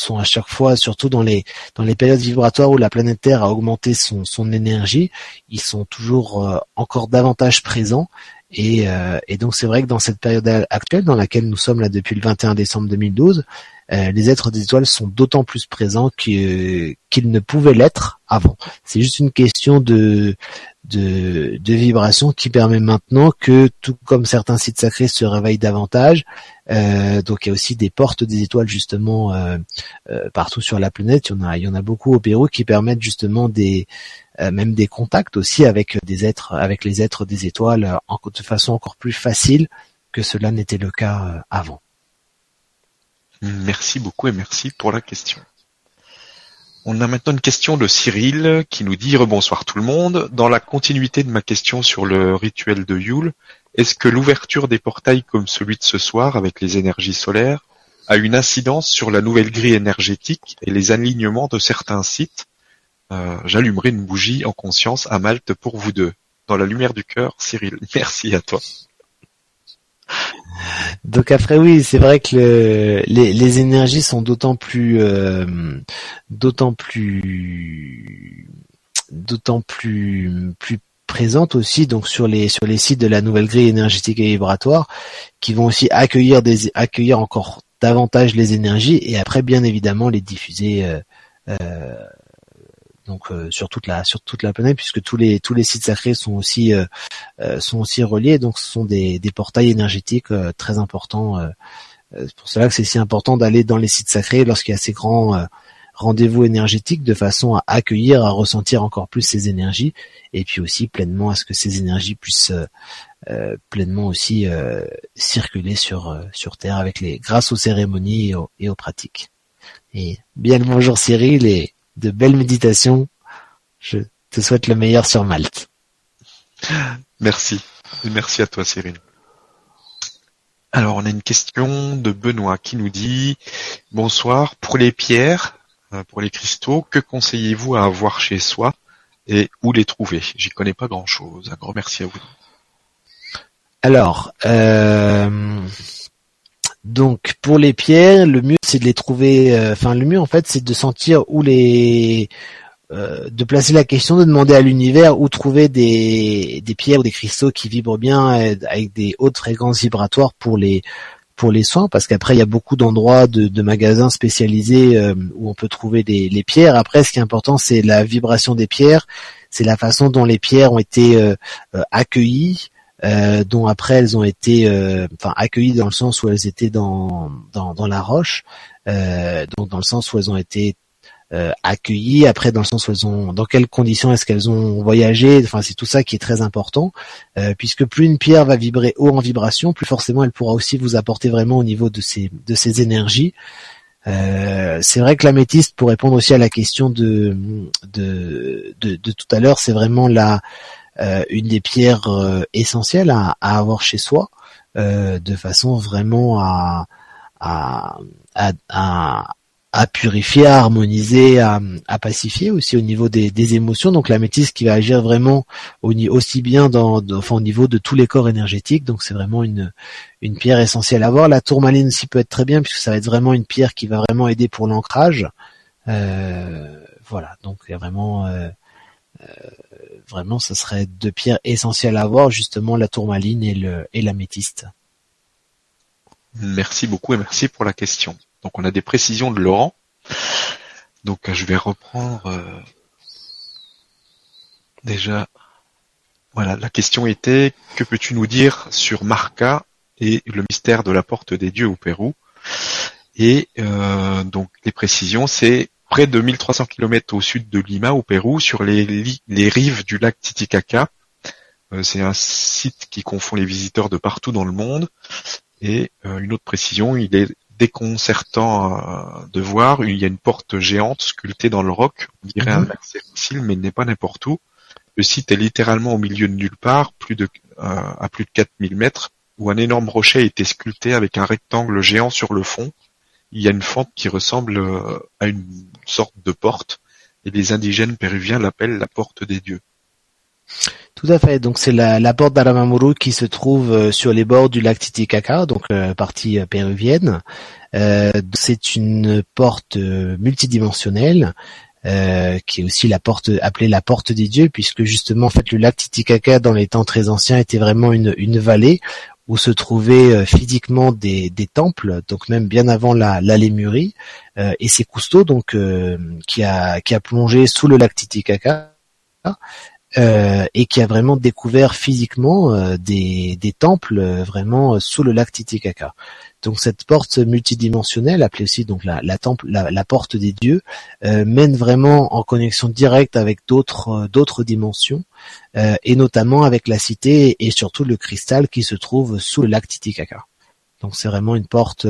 [SPEAKER 2] sont à chaque fois, surtout dans les dans les périodes vibratoires où la planète Terre a augmenté son son énergie, ils sont toujours euh, encore davantage présents. Et, euh, et donc c'est vrai que dans cette période actuelle dans laquelle nous sommes là depuis le 21 décembre 2012, euh, les êtres des étoiles sont d'autant plus présents qu'ils ne pouvaient l'être avant. C'est juste une question de de, de vibration qui permet maintenant que, tout comme certains sites sacrés se réveillent davantage, donc il y a aussi des portes des étoiles justement euh, euh, partout sur la planète. Il y en a, il y en a beaucoup au Pérou qui permettent justement des euh, même des contacts aussi avec des êtres, avec les êtres des étoiles euh, de façon encore plus facile que cela n'était le cas euh, avant.
[SPEAKER 1] Merci beaucoup et merci pour la question. On a maintenant une question de Cyril qui nous dit rebonsoir tout le monde. Dans la continuité de ma question sur le rituel de Yule, est-ce que l'ouverture des portails comme celui de ce soir avec les énergies solaires a une incidence sur la nouvelle grille énergétique et les alignements de certains sites? Euh, J'allumerai une bougie en conscience à Malte pour vous deux. Dans la lumière du cœur, Cyril. Merci à toi.
[SPEAKER 2] Donc après oui, c'est vrai que le- les, les énergies sont d'autant plus euh, d'autant plus d'autant plus plus présentes aussi donc sur les sur les sites de la nouvelle grille énergétique et vibratoire qui vont aussi accueillir des accueillir encore davantage les énergies et après bien évidemment les diffuser euh, euh, donc euh, sur toute la sur toute la planète puisque tous les tous les sites sacrés sont aussi euh, euh, sont aussi reliés. Donc ce sont des, des portails énergétiques euh, très importants c'est pour cela que c'est si important d'aller dans les sites sacrés lorsqu'il y a ces grands rendez-vous énergétiques de façon à accueillir à ressentir encore plus ces énergies et puis aussi pleinement à ce que ces énergies puissent euh, euh, pleinement aussi euh, circuler sur euh, sur terre avec les grâce aux cérémonies et aux, pratiques et bien le bonjour Cyril et de belles méditations je te souhaite le meilleur sur Malte
[SPEAKER 1] Merci. Merci à toi, Cyril. Alors, on a une question de Benoît qui nous dit Bonsoir. Pour les pierres, pour les cristaux, que conseillez-vous à avoir chez soi et où les trouver? J'y connais pas grand-chose. Un grand merci à vous.
[SPEAKER 2] Alors, euh, donc pour les pierres, le mieux c'est de les trouver. euh, Enfin, le mieux en fait, c'est de sentir où les, euh, de placer la question, de demander à l'univers où trouver des, des pierres ou des cristaux qui vibrent bien euh, avec des hautes fréquences vibratoires pour les pour les soins, parce qu'après il y a beaucoup d'endroits de, de magasins spécialisés euh, où on peut trouver les, les pierres. Après, ce qui est important, c'est la vibration des pierres, c'est la façon dont les pierres ont été euh, euh, accueillies euh, dont après elles ont été euh, enfin accueillies dans le sens où elles étaient dans dans, dans la roche, euh, donc dans le sens où elles ont été euh, accueillies. Après, dans le sens où elles ont, dans quelles conditions est-ce qu'elles ont voyagé. Enfin, c'est tout ça qui est très important, euh, puisque plus une pierre va vibrer haut en vibration, plus forcément elle pourra aussi vous apporter vraiment au niveau de ses de ses énergies. Euh, c'est vrai que l'améthyste, pour répondre aussi à la question de de, de, tout à l'heure, c'est vraiment la une des pierres essentielles à, à, avoir chez soi, de façon vraiment à à, à, à purifier, à harmoniser, à, à, pacifier aussi au niveau des, des émotions. Donc la métisse qui va agir vraiment au, aussi bien dans, enfin, au niveau de tous les corps énergétiques. Donc c'est vraiment une, une pierre essentielle à voir. La tourmaline aussi peut être très bien puisque ça va être vraiment une pierre qui va vraiment aider pour l'ancrage. Euh, voilà, donc il y a vraiment, euh, euh, vraiment, ce serait deux pierres essentielles à voir justement la tourmaline et le et l'améthyste.
[SPEAKER 1] Merci beaucoup et merci pour la question. Donc on a des précisions de Laurent. Donc je vais reprendre euh, déjà. Voilà, la question était que peux-tu nous dire sur Marca et le mystère de la porte des dieux au Pérou? Et euh, donc les précisions, c'est près de 1300 km au sud de Lima au Pérou, sur les, rives du lac Titicaca. Euh, c'est un site qui confond les visiteurs de partout dans le monde. Et une autre précision, il est déconcertant euh, de voir, il y a une porte géante sculptée dans le roc, on dirait un mhm. accès facile, mais il n'est pas n'importe où. Le site est littéralement au milieu de nulle part, plus de, euh, à plus de 4000 mètres, où un énorme rocher a été sculpté avec un rectangle géant sur le fond. Il y a une fente qui ressemble à une sorte de porte, et les indigènes péruviens l'appellent la porte des dieux.
[SPEAKER 2] Tout à fait. Donc c'est la, la porte d'Aramamuru qui se trouve euh, sur les bords du lac Titicaca, donc euh, partie euh, péruvienne. c'est une porte multidimensionnelle qui est aussi la porte appelée la porte des dieux, puisque justement en fait le lac Titicaca dans les temps très anciens était vraiment une, une vallée où se trouvaient physiquement des, des, temples, donc même bien avant la, la Lémurie, et c'est Cousteau donc qui a qui a plongé sous le lac Titicaca euh, et qui a vraiment découvert physiquement euh, des, temples euh, vraiment sous le lac Titicaca. Donc cette porte multidimensionnelle, appelée aussi donc la, la, temple, la, porte des dieux, mène vraiment en connexion directe avec d'autres d'autres dimensions, et notamment avec la cité et surtout le cristal qui se trouve sous le lac Titicaca. Donc c'est vraiment une porte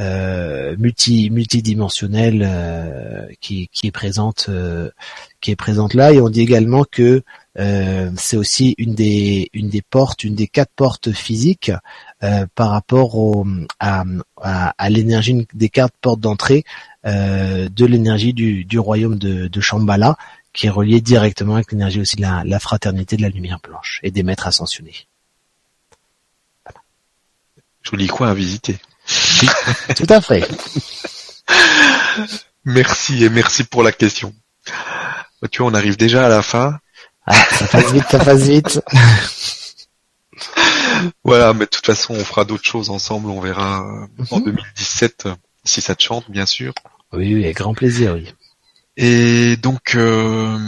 [SPEAKER 2] euh, multi multidimensionnelle euh, qui, qui est présente euh, qui est présente là et on dit également que c'est aussi une des une des portes une des quatre portes physiques par rapport au, à, à, l'énergie des quatre portes d'entrée de l'énergie du, du royaume de, de Shambhala qui est reliée directement avec l'énergie aussi de la, la, fraternité de la lumière blanche et des maîtres ascensionnés.
[SPEAKER 1] Voilà. Joli coin à visiter?
[SPEAKER 2] Tout à fait.
[SPEAKER 1] Merci et merci pour la question. Tu vois, on arrive déjà à la fin.
[SPEAKER 2] Ah, ça passe vite, ça passe vite.
[SPEAKER 1] voilà, mais de toute façon, on fera d'autres choses ensemble. On verra en 2017 mhm. si ça te chante, bien sûr.
[SPEAKER 2] Oui, oui, avec grand plaisir, oui.
[SPEAKER 1] Et donc, euh,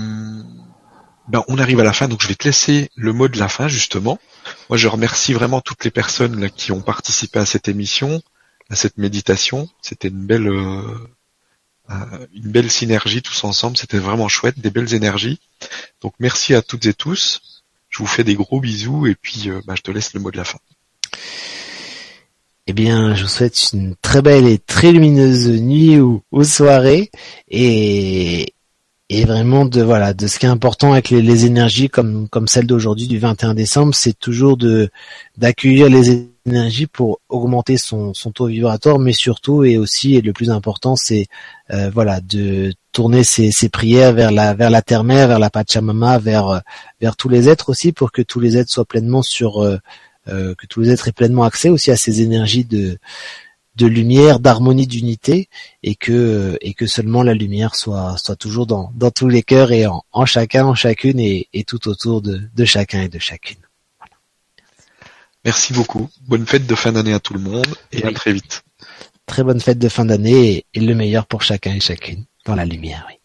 [SPEAKER 1] ben, on arrive à la fin, donc je vais te laisser le mot de la fin, justement. Moi, je remercie vraiment toutes les personnes là, qui ont participé à cette émission à cette méditation. C'était une belle, euh, euh, une belle synergie tous ensemble. C'était vraiment chouette, des belles énergies. Donc merci à toutes et tous. Je vous fais des gros bisous et puis euh, bah, je te laisse le mot de la fin.
[SPEAKER 2] Eh bien, je vous souhaite une très belle et très lumineuse nuit ou, soirée et, et vraiment de voilà de ce qui est important avec les, les énergies comme comme celle d'aujourd'hui du 21 décembre, c'est toujours de d'accueillir les énergie pour augmenter son, son taux vibratoire, mais surtout et aussi et le plus important, c'est euh, voilà de tourner ses, ses, prières vers la vers la terre mère, vers la Pachamama, vers vers tous les êtres aussi, pour que tous les êtres soient pleinement sur euh, euh, que tous les êtres aient pleinement accès aussi à ces énergies de de lumière, d'harmonie, d'unité, et que et que seulement la lumière soit soit toujours dans dans tous les cœurs et en, en chacun, en chacune et, et tout autour de, de chacun et de chacune.
[SPEAKER 1] Merci beaucoup. Bonne fête de fin d'année à tout le monde et à très vite.
[SPEAKER 2] Très bonne fête de fin d'année et le meilleur pour chacun et chacune dans la lumière. Oui.